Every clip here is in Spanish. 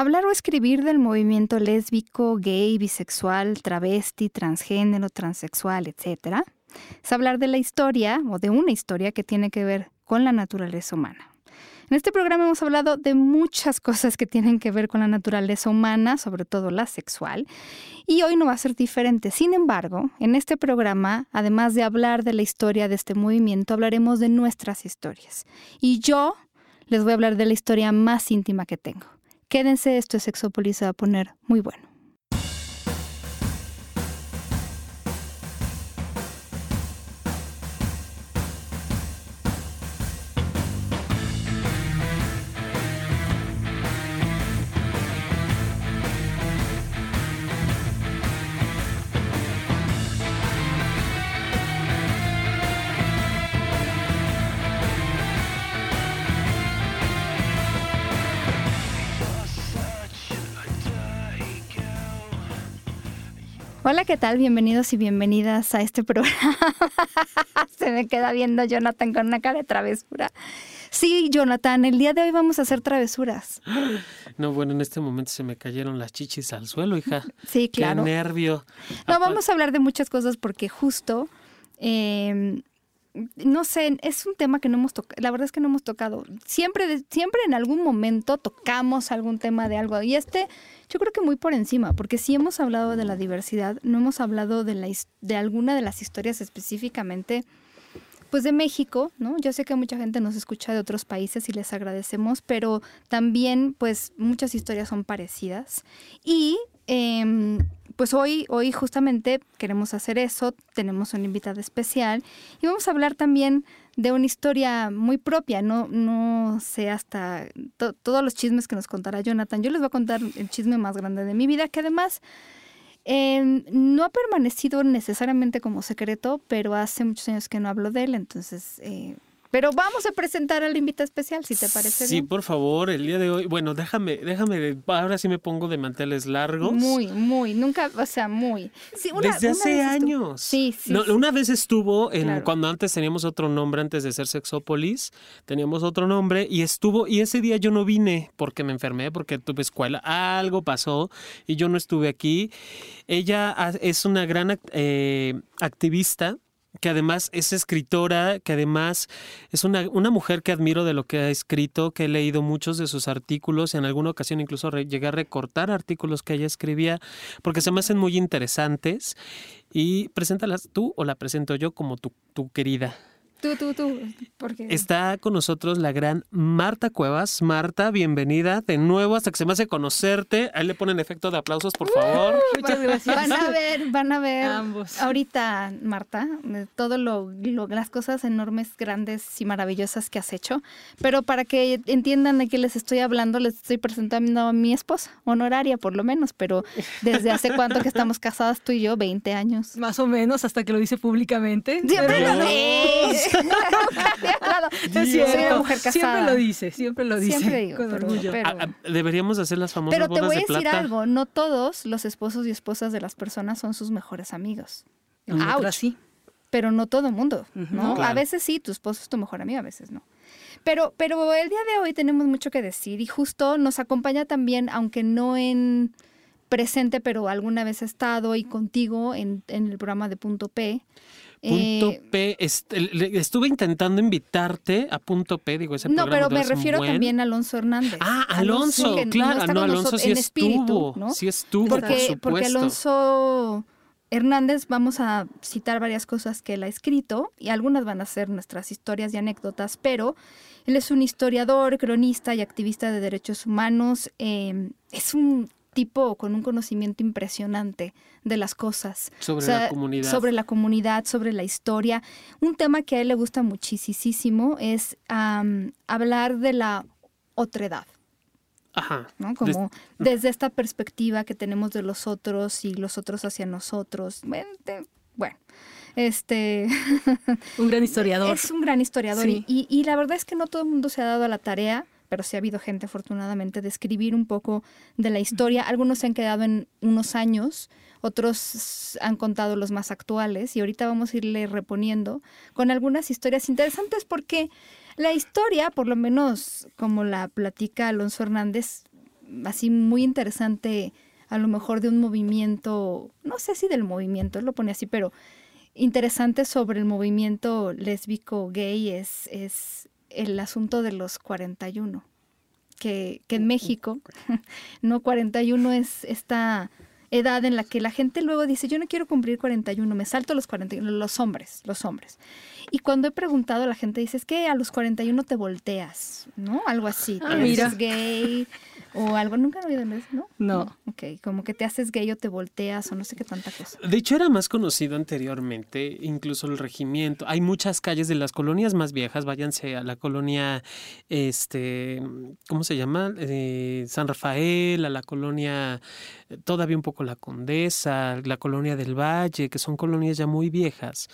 Hablar o escribir del movimiento lésbico, gay, bisexual, travesti, transgénero, transexual, etc. Es hablar de la historia o de una historia que tiene que ver con la naturaleza humana. En este programa hemos hablado de muchas cosas que tienen que ver con la naturaleza humana, sobre todo la sexual, y hoy no va a ser diferente. Sin embargo, en este programa, además de hablar de la historia de este movimiento, hablaremos de nuestras historias. Y yo les voy a hablar de la historia más íntima que tengo. Quédense, esto es Sexópolis, se va a poner muy bueno. Hola, ¿qué tal? Bienvenidos y bienvenidas a este programa. Se me queda viendo Jonathan con una cara de travesura. Sí, Jonathan, el día de hoy vamos a hacer travesuras. No, bueno, en este momento se me cayeron las chichis al suelo, hija. Sí, claro. Qué nervio. No, vamos a hablar de muchas cosas porque justo eh, no sé, es un tema que no hemos tocado, la verdad es que no hemos tocado. Siempre, siempre en algún momento tocamos algún tema de algo. Y este, yo creo que muy por encima, porque si hemos hablado de la diversidad, no hemos hablado de, la, de alguna de las historias específicamente, pues de México, ¿no? Yo sé que mucha gente nos escucha de otros países y les agradecemos, pero también, pues, muchas historias son parecidas. Y eh, pues hoy, hoy justamente queremos hacer eso, tenemos una invitada especial y vamos a hablar también de una historia muy propia, no, no sé hasta todos los chismes que nos contará Jonathan. Yo les voy a contar el chisme más grande de mi vida, que además em, no ha permanecido necesariamente como secreto, pero hace muchos años que no hablo de él, entonces... Eh, pero vamos a presentar al invitado especial, si te parece sí, por favor, el día de hoy. Bueno, déjame, déjame, ahora sí me pongo de manteles largos. Muy, muy, nunca, o sea, muy. Desde hace años. Sí, sí, Una vez estuvo en cuando antes teníamos otro nombre, antes de ser Sexópolis, teníamos otro nombre y estuvo, y ese día yo no vine porque me enfermé, porque tuve escuela, algo pasó y yo no estuve aquí. Ella es una gran eh, activista que además es escritora, que además es una, una, mujer que admiro de lo que ha escrito, que he leído muchos de sus artículos, en alguna ocasión incluso llegué a recortar artículos que ella escribía, porque se me hacen muy interesantes. Y preséntalas tú o la presento yo como tu, tu querida. Tú, tú, tú. Porque... Está con nosotros la gran Marta Cuevas. Marta, bienvenida de nuevo hasta que se me hace conocerte. Ahí le ponen efecto de aplausos, por favor. muchas gracias. Van a ver, van a ver. Ambos. Ahorita, Marta, todo lo, las cosas enormes, grandes y maravillosas que has hecho. Pero para que entiendan de qué les estoy hablando, les estoy presentando a mi esposa, honoraria por lo menos, pero desde hace cuánto que estamos casadas tú y yo, 20 años. Más o menos, hasta que lo dice públicamente. Siempre lo Siempre lo dice, siempre lo dice. con orgullo. Ah, ah, deberíamos hacer las famosas Pero te voy a decir algo, no todos los esposos y esposas de las personas son sus mejores amigos. Ahora sí. Pero no todo el mundo, ¿no? A veces sí, tu esposo es tu mejor amigo, a veces no. Pero, pero el día de hoy tenemos mucho que decir y justo nos acompaña también, aunque no en presente, pero alguna vez ha estado y contigo en, en el programa de Punto P. Punto eh, P, estuve intentando invitarte a Punto P, digo, ese No, pero me refiero también a Alonso Hernández. Ah, Alonso, claro, no, Alonso sí estuvo, ¿no? sí estuvo, porque, Porque Alonso Hernández, vamos a citar varias cosas que él ha escrito y algunas van a ser nuestras historias y anécdotas, pero él es un historiador, cronista y activista de derechos humanos. Eh, es un tipo con un conocimiento impresionante de las cosas. Sobre la comunidad. Sobre la comunidad, sobre la historia. Un tema que a él le gusta muchísimo es hablar de la otredad. Ajá. ¿no? Como desde esta perspectiva que tenemos de los otros y los otros hacia nosotros. Bueno, este... un gran historiador. Es un gran historiador y, y la verdad es que no todo el mundo se ha dado a la tarea pero sí ha habido gente afortunadamente de escribir un poco de la historia. Algunos se han quedado en unos años, otros han contado los más actuales y ahorita vamos a irle reponiendo con algunas historias interesantes porque la historia, por lo menos como la platica Alonso Hernández, así muy interesante, a lo mejor de un movimiento, no sé si del movimiento, lo pone así, pero interesante sobre el movimiento lésbico gay es, es el asunto de los 41, que, que en México, no 41 es esta edad en la que la gente luego dice, yo no quiero cumplir 41, me salto los 41, los hombres, los hombres. Y cuando he preguntado, la gente dice, es que a los 41 te volteas, ¿no? Algo así, ah, eres gay o algo, nunca he oído eso, ¿no? No. Ok, como que te haces gay o te volteas o no sé qué tanta cosa. De hecho, era más conocido anteriormente, incluso el regimiento. Hay muchas calles de las colonias más viejas, váyanse a la colonia, este, ¿cómo se llama? Eh, San Rafael, a la colonia, eh, todavía un poco la Condesa, la colonia del Valle, que son colonias ya muy viejas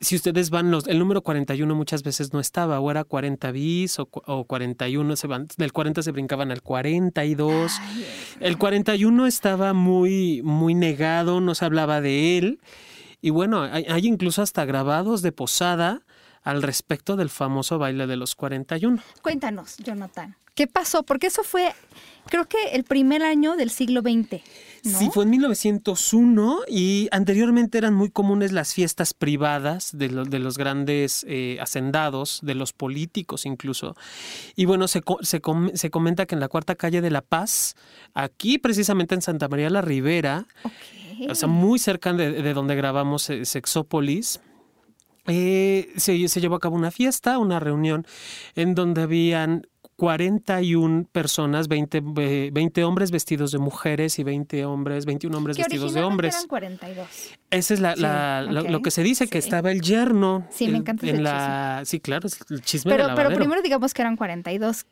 si ustedes van, los, el número 41 muchas veces no estaba, o era 40 bis o, o 41, se van, del 40 se brincaban al 42. el 41 estaba muy, muy negado, no se hablaba de él. Y bueno, hay, hay incluso hasta grabados de posada al respecto del famoso baile de los 41. Cuéntanos, Jonathan. ¿Qué pasó? Porque eso fue, creo que el primer año del siglo XX. Sí, fue en 1901 y anteriormente eran muy comunes las fiestas privadas de, de los grandes eh, hacendados, de los políticos incluso. Y bueno, se, se, se, comenta que en la cuarta calle de La Paz, aquí precisamente en Santa María la Ribera, o sea, muy cerca de, donde grabamos eh, Sexópolis, eh, se, se, llevó a cabo una fiesta, una reunión en donde habían 41 personas, 20, 20 hombres vestidos de mujeres y 20 hombres, 21 hombres vestidos de hombres. Eran 42. Ese es la, lo, que se dice, que estaba el yerno. Sí, me encanta en la, Sí, claro, el chisme pero, pero primero digamos que eran 42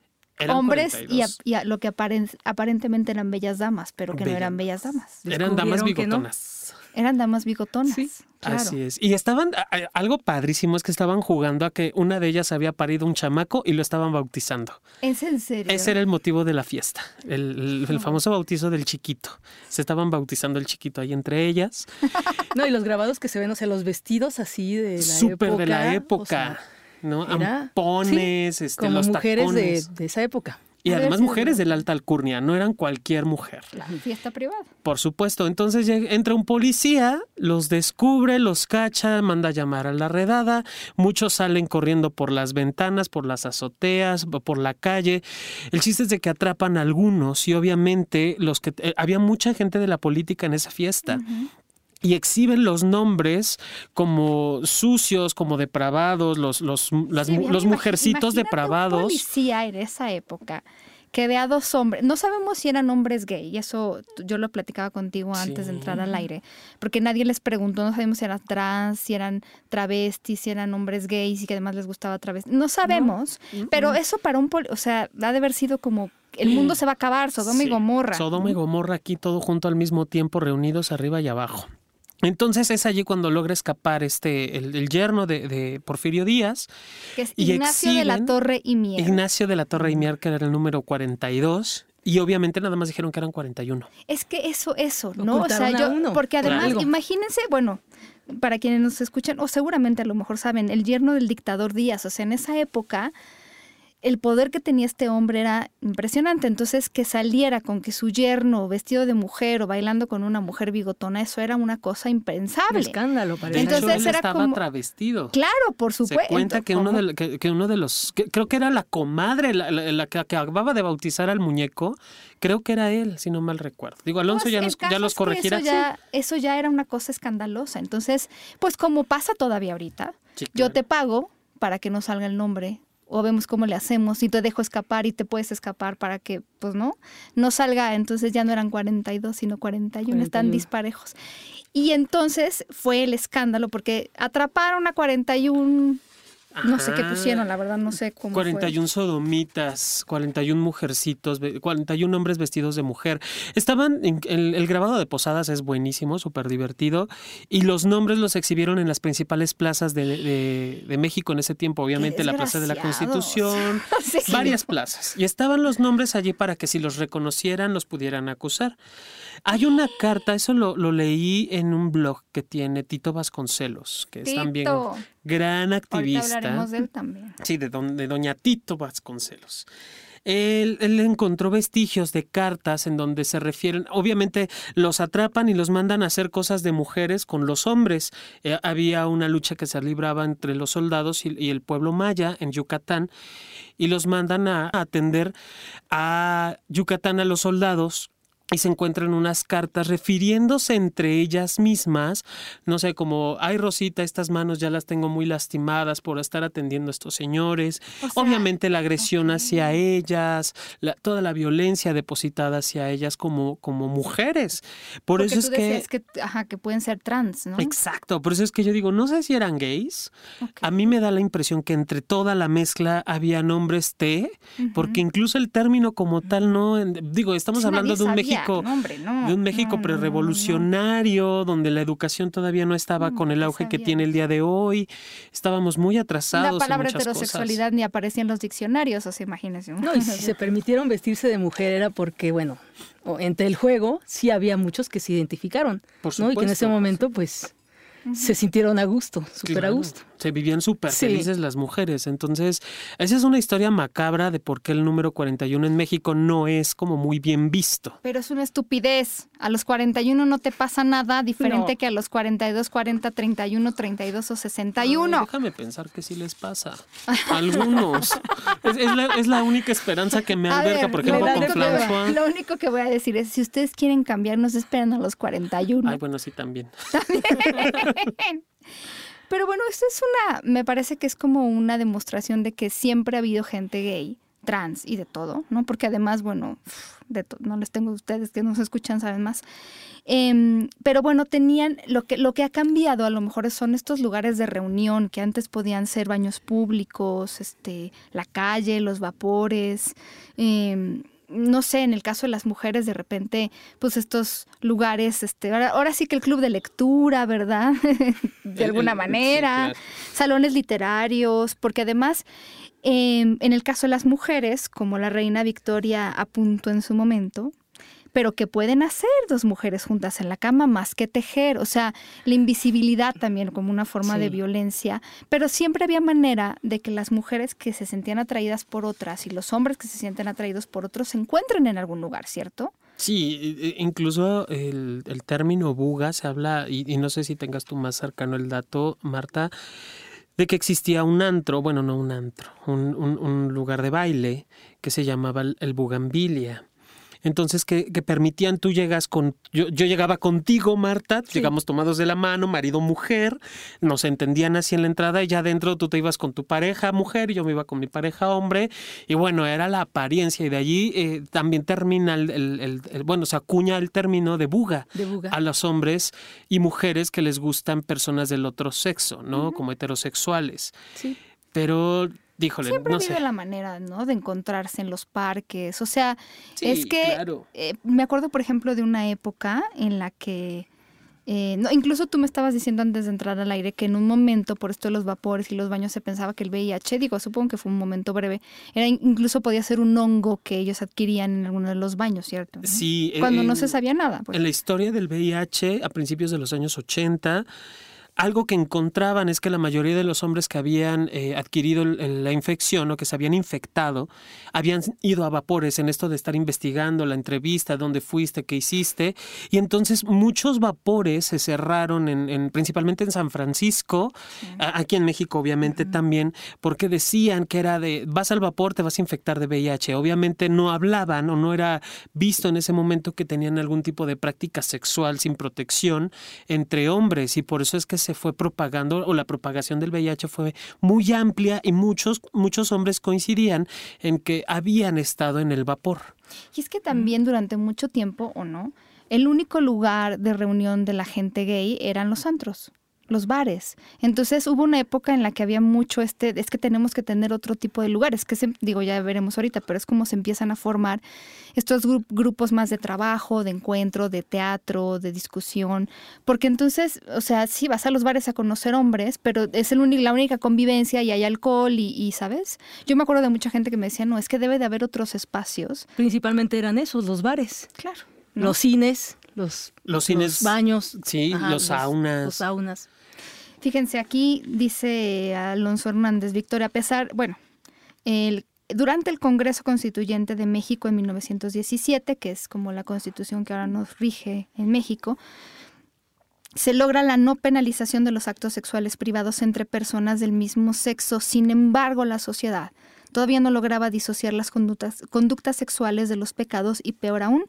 hombres y, a, lo que aparentemente eran bellas damas, pero que no eran bellas damas. Eran damas bigotonas. Eran damas bigotonas. Sí. Así es. Y estaban, algo padrísimo es que estaban jugando a que una de ellas había parido un chamaco y lo estaban bautizando. ¿Es en serio? Ese era el motivo de la fiesta, el, famoso bautizo del chiquito. Se estaban bautizando el chiquito ahí entre ellas. no, y los grabados que se ven, o sea, los vestidos así de la Súper de la época. ¿no? Ampones, este, como mujeres de, de, esa época. Y además mujeres de la alta alcurnia, no eran cualquier mujer. La fiesta privada. Por supuesto. Entonces entra un policía, los descubre, los cacha, manda a llamar a la redada. Muchos salen corriendo por las ventanas, por las azoteas, por la calle. El chiste es de que atrapan a algunos y obviamente los que eh, había mucha gente de la política en esa fiesta y exhiben los nombres como sucios, como depravados, los, los, los mujercitos depravados. Un policía en esa época que ve a dos hombres, no sabemos si eran hombres gay, y eso yo lo platicaba contigo antes de entrar al aire, porque nadie les preguntó, no sabemos si eran trans, si eran travestis, si eran hombres gays y que además les gustaba travestis, no sabemos, pero eso para un, o sea, ha de haber sido como el mundo se va a acabar, Sodoma y Gomorra. Sodoma y Gomorra aquí todo junto al mismo tiempo, reunidos arriba y abajo. Entonces es allí cuando logra escapar este el, yerno de, Porfirio Díaz. Que es Ignacio de la Torre y Mier. Ignacio de la Torre y Mier, que era el número 42. Y obviamente nada más dijeron que eran 41. Es que eso, eso, ¿no? O sea, yo, porque además, imagínense, bueno, para quienes nos escuchan, o seguramente a lo mejor saben, el yerno del dictador Díaz, o sea, en esa época el poder que tenía este hombre era impresionante. Entonces, que saliera con que su yerno vestido de mujer o bailando con una mujer bigotona, eso era una cosa impensable. Un escándalo, parece. Entonces él estaba travestido. Claro, por supuesto. Se cuenta que uno, de, que, uno de los, creo que era la comadre, la, que, acababa de bautizar al muñeco, creo que era él, si no mal recuerdo. Digo, Alonso ya, nos, ya los corregirá. Eso ya, eso ya era una cosa escandalosa. Entonces, pues como pasa todavía ahorita, yo te pago para que no salga el nombre o vemos cómo le hacemos y te dejo escapar y te puedes escapar para que, pues no, no salga, entonces ya no eran 42, sino 41, están disparejos. Y entonces fue el escándalo porque atraparon a 41 no sé qué pusieron, la verdad, no sé cómo. 41 sodomitas, 41 mujercitos, 41 hombres vestidos de mujer. Estaban, en, el, grabado de Posadas es buenísimo, súper divertido. Y los nombres los exhibieron en las principales plazas de, México en ese tiempo. Obviamente la Plaza de la Constitución, varias plazas. Y estaban los nombres allí para que si los reconocieran, los pudieran acusar. Hay una carta, eso lo, leí en un blog que tiene Tito Vasconcelos, que es también gran activista. hablaremos de él también. Sí, de, de doña Tito Vasconcelos. él, encontró vestigios de cartas en donde se refieren, obviamente los atrapan y los mandan a hacer cosas de mujeres con los hombres. Eh, había una lucha que se libraba entre los soldados y, y el pueblo maya en Yucatán y los mandan a atender a Yucatán a los soldados y se encuentran unas cartas refiriéndose entre ellas mismas, no sé, como, ay Rosita, estas manos ya las tengo muy lastimadas por estar atendiendo a estos señores. Obviamente la agresión hacia ellas, toda la violencia depositada hacia ellas como, como mujeres. Por eso es que, que, ajá, que pueden ser trans, ¿no? Exacto, por eso es que yo digo, no sé si eran gays. A mí me da la impresión que entre toda la mezcla había nombres T, porque incluso el término como tal no, digo, estamos hablando de un México de un México prerevolucionario, donde la educación todavía no estaba con el auge que tiene el día de hoy. Estábamos muy atrasados. La palabra heterosexualidad ni aparecía en los diccionarios, o sea, imagínense. No, y si se permitieron vestirse de mujer era porque, bueno, entre el juego sí había muchos que se identificaron, ¿no? Y que en ese momento, pues, se sintieron a gusto, súper a gusto se vivían súper felices las mujeres. Entonces, esa es una historia macabra de por qué el número 41 en México no es como muy bien visto. Pero es una estupidez. A los 41 no te pasa nada diferente que a los 42, 40, 31, 32 o 61. déjame pensar que sí les pasa. algunos. es, la, única esperanza que me alberga, por ejemplo, con François. Lo único que voy a decir es, si ustedes quieren cambiar, no se esperan a los 41. Ay, bueno, sí, también. También. Pero bueno, esto es una, me parece que es como una demostración de que siempre ha habido gente gay, trans y de todo, ¿no? Porque además, bueno, no les tengo a ustedes que nos escuchan, saben más. Em, pero bueno, tenían, lo que, lo que ha cambiado a lo mejor son estos lugares de reunión que antes podían ser baños públicos, este, la calle, los vapores. Eh, no sé, en el caso de las mujeres, de repente, pues estos lugares, este, ahora, sí que el club de lectura, ¿verdad? de alguna manera, salones literarios, porque además, em, en el caso de las mujeres, como la reina Victoria apuntó en su momento, pero que pueden hacer dos mujeres juntas en la cama más que tejer, o sea, la invisibilidad también como una forma de violencia, pero siempre había manera de que las mujeres que se sentían atraídas por otras y los hombres que se sienten atraídos por otros se encuentren en algún lugar, ¿cierto? Sí, incluso el, término buga se habla, y, no sé si tengas tú más cercano el dato, Marta, de que existía un antro, bueno, no un antro, un, lugar de baile que se llamaba el Bugambilia entonces que, permitían, tú llegas con, yo, yo llegaba contigo, Marta, llegamos tomados de la mano, marido, mujer, nos entendían así en la entrada y ya adentro tú te ibas con tu pareja mujer y yo me iba con mi pareja hombre y bueno, era la apariencia y de allí eh, también termina el, el, bueno, se acuña el término de buga, a los hombres y mujeres que les gustan personas del otro sexo, ¿no? Como heterosexuales. Sí. Pero Siempre no la manera, ¿no? De encontrarse en los parques. O sea, es que eh, me acuerdo, por ejemplo, de una época en la que eh, no, incluso tú me estabas diciendo antes de entrar al aire que en un momento, por esto de los vapores y los baños, se pensaba que el VIH, digo, supongo que fue un momento breve, era incluso podía ser un hongo que ellos adquirían en alguno de los baños, ¿cierto? Sí. Cuando no se sabía nada. Pues. En la historia del VIH, a principios de los años 80, algo que encontraban es que la mayoría de los hombres que habían eh, adquirido la infección o que se habían infectado habían ido a vapores en esto de estar investigando la entrevista, dónde fuiste, qué hiciste. Y entonces muchos vapores se cerraron, en, principalmente en San Francisco, aquí en México obviamente también, porque decían que era de, vas al vapor, te vas a infectar de VIH. Obviamente no hablaban o no era visto en ese momento que tenían algún tipo de práctica sexual sin protección entre hombres y por eso es que se fue propagando o la propagación del VIH fue muy amplia y muchos, muchos hombres coincidían en que habían estado en el vapor. Y es que también durante mucho tiempo, ¿o no? El único lugar de reunión de la gente gay eran los antros los bares. Entonces hubo una época en la que había mucho este, es que tenemos que tener otro tipo de lugares, que se, digo, ya veremos ahorita, pero es como se empiezan a formar estos grupos más de trabajo, de encuentro, de teatro, de discusión, porque entonces, o sea, sí vas a los bares a conocer hombres, pero es el la única convivencia y hay alcohol y, ¿sabes? Yo me acuerdo de mucha gente que me decía, no, es que debe de haber otros espacios. Principalmente eran esos, los bares. Claro. Los cines, los, los cines, baños. Sí, los saunas. Los saunas. Fíjense, aquí dice Alonso Hernández, Victoria, a pesar, bueno, el durante el Congreso Constituyente de México en 1917, que es como la constitución que ahora nos rige en México, se logra la no penalización de los actos sexuales privados entre personas del mismo sexo. Sin embargo, la sociedad todavía no lograba disociar las conductas, conductas sexuales de los pecados y, peor aún,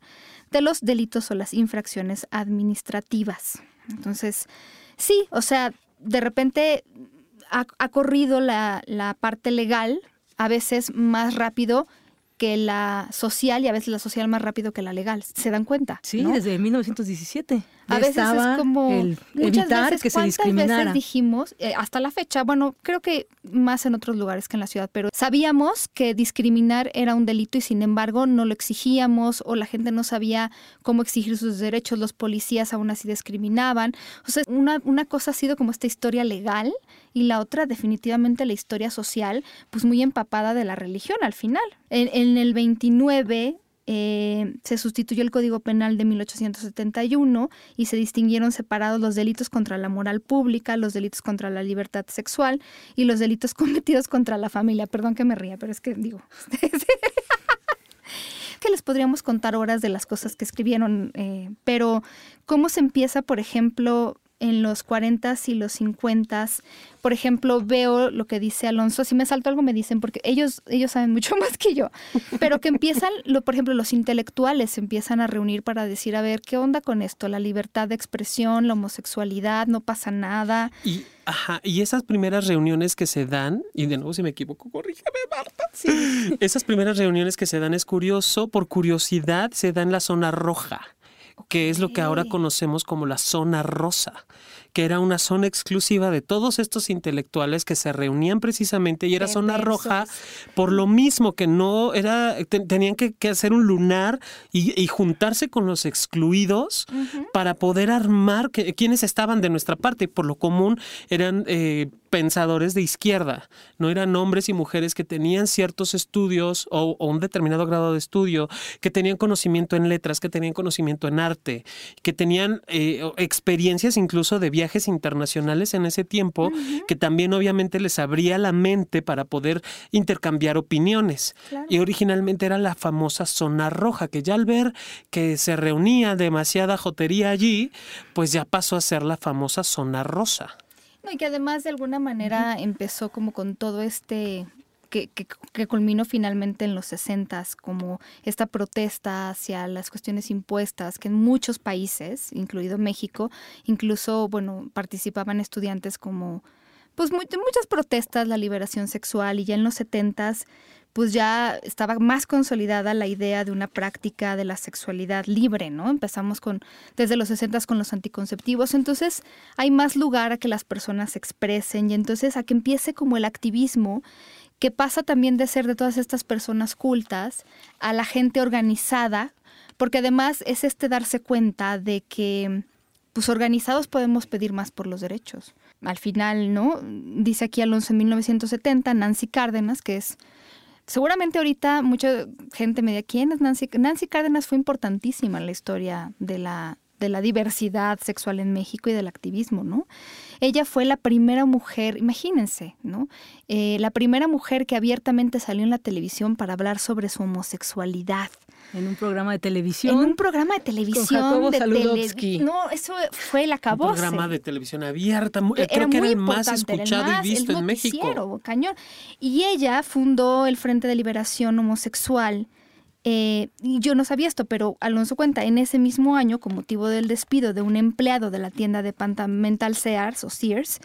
de los delitos o las infracciones administrativas. Entonces, sí, o sea, de repente ha, corrido la, la parte legal a veces más rápido que la social y a veces la social más rápido que la legal. ¿Se dan cuenta? Sí, desde 1917. A veces es como evitar que se discriminara. Veces dijimos eh, hasta la fecha, bueno, creo que más en otros lugares que en la ciudad, pero sabíamos que discriminar era un delito y sin embargo no lo exigíamos o la gente no sabía cómo exigir sus derechos, los policías aún así discriminaban. O sea, una, una cosa ha sido como esta historia legal y la otra definitivamente la historia social, pues muy empapada de la religión al final. En, el 29 eh, se sustituyó el Código Penal de 1871 y se distinguieron separados los delitos contra la moral pública, los delitos contra la libertad sexual y los delitos cometidos contra la familia. Perdón que me ría, pero es que digo... que les podríamos contar horas de las cosas que escribieron, eh, pero cómo se empieza, por ejemplo, en los 40 y los 50 por ejemplo, veo lo que dice Alonso, si me salto algo me dicen, porque ellos, ellos saben mucho más que yo, pero que empiezan, lo, por ejemplo, los intelectuales se empiezan a reunir para decir, a ver, ¿qué onda con esto? La libertad de expresión, la homosexualidad, no pasa nada. Y, ajá, y esas primeras reuniones que se dan, y de nuevo si me equivoco, corrígeme Marta, sí. esas primeras reuniones que se dan es curioso, por curiosidad se da en la zona roja que es lo que ahora conocemos como la zona rosa que era una zona exclusiva de todos estos intelectuales que se reunían precisamente y era zona roja por lo mismo que no era, tenían que, hacer un lunar y, juntarse con los excluidos para poder armar que, quienes estaban de nuestra parte. Por lo común eran eh, pensadores de izquierda, no eran hombres y mujeres que tenían ciertos estudios o, un determinado grado de estudio, que tenían conocimiento en letras, que tenían conocimiento en arte, que tenían eh, experiencias incluso de viajes viajes internacionales en ese tiempo, que también obviamente les abría la mente para poder intercambiar opiniones. Y originalmente era la famosa zona roja, que ya al ver que se reunía demasiada jotería allí, pues ya pasó a ser la famosa zona rosa. Y que además de alguna manera empezó como con todo este que, culminó finalmente en los 60 como esta protesta hacia las cuestiones impuestas, que en muchos países, incluido México, incluso, bueno, participaban estudiantes como, pues muchas protestas, la liberación sexual, y ya en los 70 pues ya estaba más consolidada la idea de una práctica de la sexualidad libre, ¿no? Empezamos con desde los 60 con los anticonceptivos, entonces hay más lugar a que las personas se expresen y entonces a que empiece como el activismo que pasa también de ser de todas estas personas cultas a la gente organizada, porque además es este darse cuenta de que pues organizados podemos pedir más por los derechos. Al final, ¿no? Dice aquí Alonso en 1970, Nancy Cárdenas, que es seguramente ahorita mucha gente me ¿quién es Nancy? Nancy Cárdenas fue importantísima en la historia de la de la diversidad sexual en México y del activismo, ¿no? Ella fue la primera mujer, imagínense, ¿no? Eh, la primera mujer que abiertamente salió en la televisión para hablar sobre su homosexualidad. En un programa de televisión. En un programa de televisión. Con de No, eso fue el acabó. Un programa de televisión abierta. Eh, creo que era el más escuchado y visto en México. Cañón. Y ella fundó el Frente de Liberación Homosexual eh, y yo no sabía esto, pero Alonso cuenta, en ese mismo año, con motivo del despido de un empleado de la tienda departamental Sears o Sears,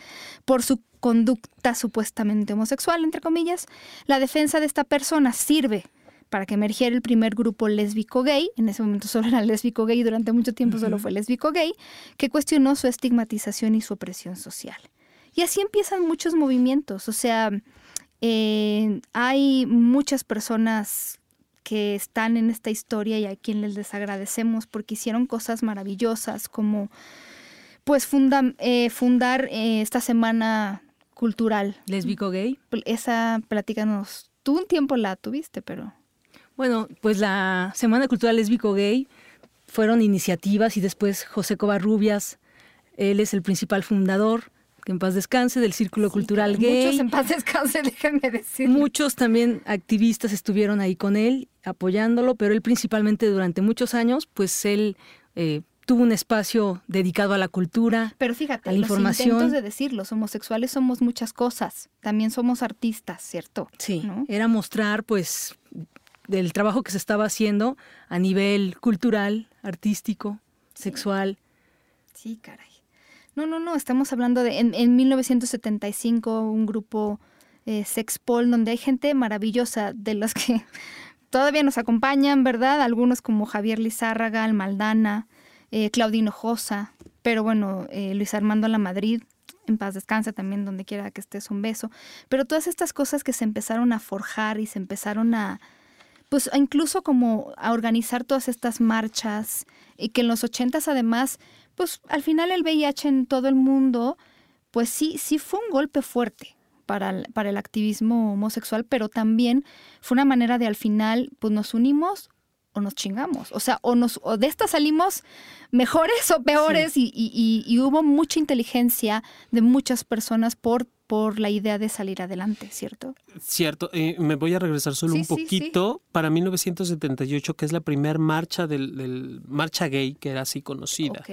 por su conducta supuestamente homosexual, entre comillas, la defensa de esta persona sirve para que emergiera el primer grupo lésbico gay, en ese momento solo era lésbico gay y durante mucho tiempo solo fue lésbico gay, que cuestionó su estigmatización y su opresión social. Y así empiezan muchos movimientos, o sea, eh, hay muchas personas que están en esta historia y a quienes les agradecemos porque hicieron cosas maravillosas como pues eh, fundar eh, esta semana cultural. ¿Lésbico gay? Esa, platícanos, tú un tiempo la tuviste, pero... Bueno, pues la Semana Cultural Lésbico Gay fueron iniciativas y después José Covarrubias, él es el principal fundador, que en paz descanse, del Círculo Cultural Gay. Muchos en paz descanse, déjenme decir. Muchos también activistas estuvieron ahí con él, apoyándolo, pero él principalmente durante muchos años, pues él eh, tuvo un espacio dedicado a la cultura, pero fíjate, a la los información. de decir, los homosexuales somos muchas cosas, también somos artistas, ¿cierto? Sí, era mostrar pues del trabajo que se estaba haciendo a nivel cultural, artístico, sexual. Sí, caray. No, no, no, estamos hablando de en, en 1975 un grupo eh, Sexpol donde hay gente maravillosa de los que todavía nos acompañan, ¿verdad? Algunos como Javier Lizárraga, Almaldana, eh, Claudino Josa, pero bueno, eh, Luis Armando La Madrid, en paz descansa también donde quiera que estés un beso. Pero todas estas cosas que se empezaron a forjar y se empezaron a, pues incluso como a organizar todas estas marchas y que en los ochentas además pues al final el VIH en todo el mundo, pues sí, sí fue un golpe fuerte para el, para el activismo homosexual, pero también fue una manera de al final, pues nos unimos o nos chingamos. O sea, o, nos, o de esta salimos mejores o peores y, y, y, hubo mucha inteligencia de muchas personas por por la idea de salir adelante, ¿cierto? Cierto, eh, me voy a regresar solo un poquito para 1978, que es la primera marcha del, marcha gay, que era así conocida.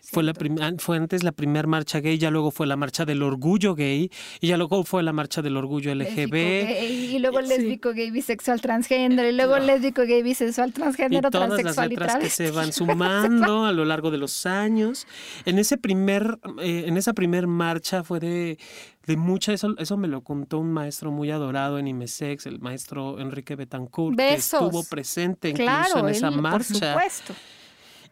fue, la fue antes la primera marcha gay, ya luego fue la marcha del orgullo gay, y ya luego fue la marcha del orgullo LGB. y luego lésbico, gay, bisexual, transgénero, y luego lésbico, gay, bisexual, transgénero, y todas transexual las letras que se van sumando a lo largo de los años. En ese primer, eh, en esa primer marcha fue de de mucha, eso, eso me lo contó un maestro muy adorado en IMESEX, el maestro Enrique Betancourt, que estuvo presente incluso en esa marcha. Por supuesto.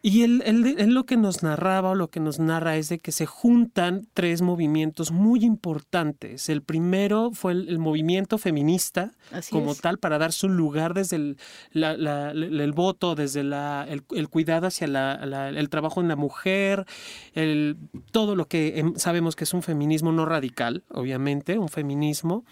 Y él, lo que nos narraba o lo que nos narra es de que se juntan tres movimientos muy importantes. El primero fue el, movimiento feminista como tal para dar su lugar desde el, el voto, desde el, cuidado hacia el trabajo en la mujer, todo lo que em, sabemos que es un feminismo no radical, obviamente, un feminismo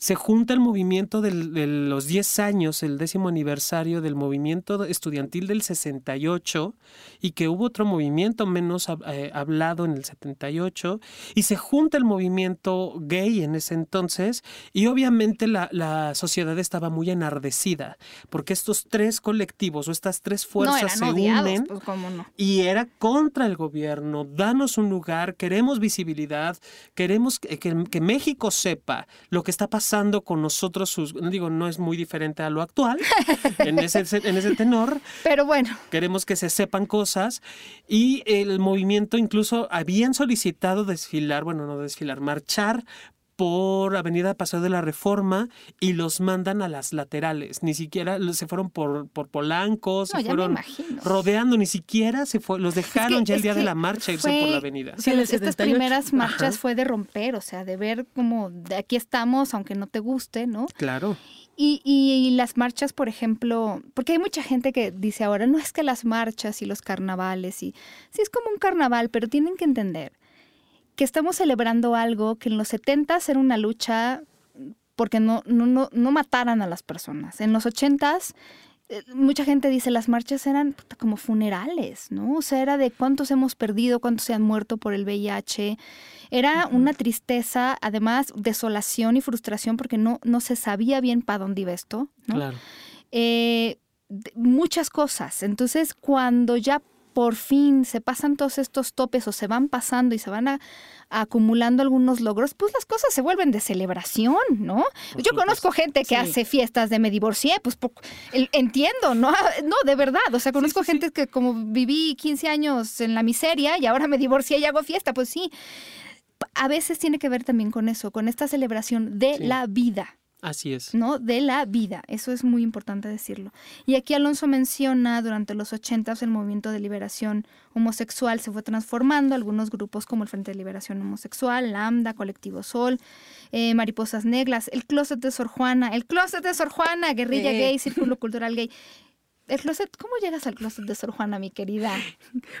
se junta el movimiento de los 10 años, el décimo aniversario del movimiento estudiantil del 68, y que hubo otro movimiento menos eh, hablado en el 78, y se junta el movimiento gay en ese entonces, y obviamente la, sociedad estaba muy enardecida, porque estos tres colectivos o estas tres fuerzas se unen, pues, y era contra el gobierno, danos un lugar, queremos visibilidad, queremos que, que México sepa lo que está pasando con nosotros, sus, digo, no es muy diferente a lo actual en ese, en ese tenor. Pero bueno. Queremos que se sepan cosas y el movimiento incluso habían solicitado desfilar, bueno, no desfilar, marchar por Avenida Paseo de la Reforma y los mandan a las laterales. Ni siquiera se fueron por, por Polanco, se fueron rodeando, ni siquiera se fue, los dejaron ya el día de la marcha irse por la avenida. Sí, estas primeras marchas fue de romper, o sea, de ver como de aquí estamos, aunque no te guste, ¿no? Claro. Y, y, las marchas, por ejemplo, porque hay mucha gente que dice ahora, no es que las marchas y los carnavales, y sí es como un carnaval, pero tienen que entender que estamos celebrando algo que en los 70 era una lucha porque no, no, no, mataran a las personas. En los 80 eh, mucha gente dice las marchas eran como funerales, ¿no? O sea, era de cuántos hemos perdido, cuántos se han muerto por el VIH. Era una tristeza, además desolación y frustración porque no, no se sabía bien para dónde iba esto, ¿no? Claro. Eh, muchas cosas. Entonces, cuando ya por fin se pasan todos estos topes o se van pasando y se van acumulando algunos logros, pues las cosas se vuelven de celebración, ¿no? Yo conozco gente que hace fiestas de me divorcié, pues entiendo, ¿no? No, de verdad, o sea, conozco gente que como viví 15 años en la miseria y ahora me divorcié y hago fiesta, pues sí. A veces tiene que ver también con eso, con esta celebración de la vida. Así es. ¿No? De la vida. Eso es muy importante decirlo. Y aquí Alonso menciona durante los ochentas el movimiento de liberación homosexual se fue transformando. Algunos grupos como el Frente de Liberación Homosexual, Lambda, Colectivo Sol, eh, Mariposas Negras, el Closet de Sor Juana, el Closet de Sor Juana, Guerrilla Gay, Círculo Cultural Gay. El closet, ¿cómo llegas al closet de Sor Juana, mi querida?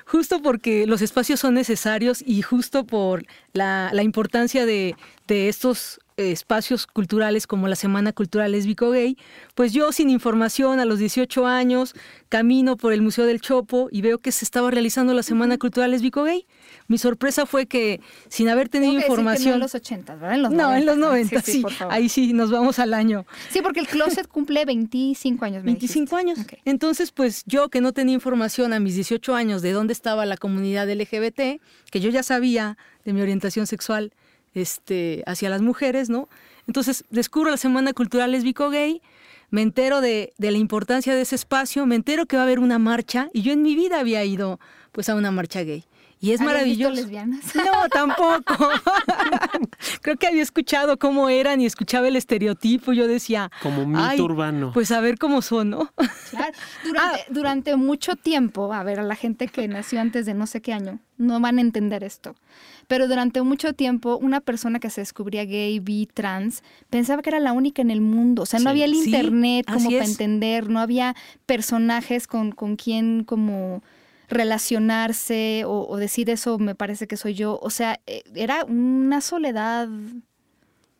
Justo porque los espacios son necesarios y justo por la, la importancia de, de estos espacios culturales como la Semana Cultural Lésbico Gay, pues yo sin información a los 18 años camino por el Museo del Chopo y veo que se estaba realizando la Semana Cultural Lésbico Gay. Mi sorpresa fue que sin haber tenido información... no en los 80, ¿verdad? En los no, en los 90, sí. ahí sí, nos vamos al año. Sí, porque el closet cumple 25 años. 25 años. Entonces, pues yo que no tenía información a mis 18 años de dónde estaba la comunidad LGBT, que yo ya sabía de mi orientación sexual este, hacia las mujeres, ¿no? Entonces descubro la Semana Cultural Lésbico Gay, me entero de, de, la importancia de ese espacio, me entero que va a haber una marcha y yo en mi vida había ido pues a una marcha gay. Y es maravilloso. lesbianas? No, tampoco. Creo que había escuchado cómo eran y escuchaba el estereotipo. Yo decía. Como mito urbano. Pues a ver cómo son, ¿no? Claro. Durante, ah. durante mucho tiempo, a ver, a la gente que nació antes de no sé qué año, no van a entender esto. Pero durante mucho tiempo, una persona que se descubría gay, bi, trans, pensaba que era la única en el mundo. O sea, no había el internet como para entender, no había personajes con, con quien como relacionarse o, decir eso me parece que soy yo. O sea, eh, era una soledad.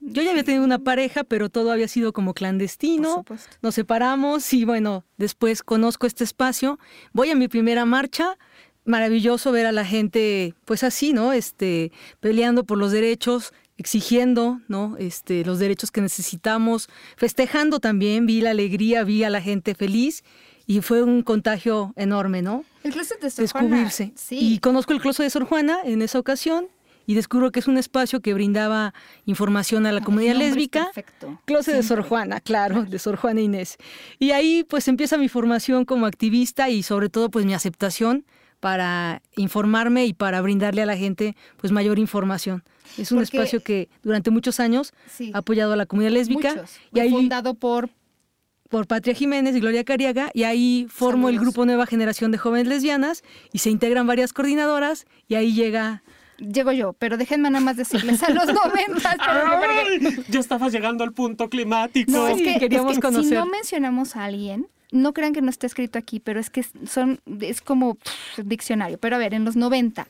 Yo ya había tenido una pareja, pero todo había sido como clandestino. Nos separamos y bueno, después conozco este espacio. Voy a mi primera marcha. Maravilloso ver a la gente, pues así, ¿no? Este, peleando por los derechos, exigiendo, ¿no? Este, los derechos que necesitamos, festejando también, vi la alegría, vi a la gente feliz y fue un contagio enorme, ¿no? El closet de Sor Descubrirse. Sí. Y conozco el closet de Sor Juana en esa ocasión y descubro que es un espacio que brindaba información a la comunidad lésbica. Perfecto. Closet de Sor Juana, claro, de Sor Juana Inés. Y ahí pues empieza mi formación como activista y sobre todo pues mi aceptación para informarme y para brindarle a la gente pues mayor información. Es un espacio que durante muchos años ha apoyado a la comunidad lésbica. y ahí, fundado por por Patria Jiménez y Gloria Cariaga, y ahí formo el grupo Nueva Generación de Jóvenes Lesbianas, y se integran varias coordinadoras, y ahí llega llego yo, pero déjenme nada más decirles a los 90. Ya estabas llegando al punto climático. No, es que, queríamos conocer. Si no mencionamos a alguien, no crean que no está escrito aquí, pero es que son, es como diccionario. Pero a ver, en los 90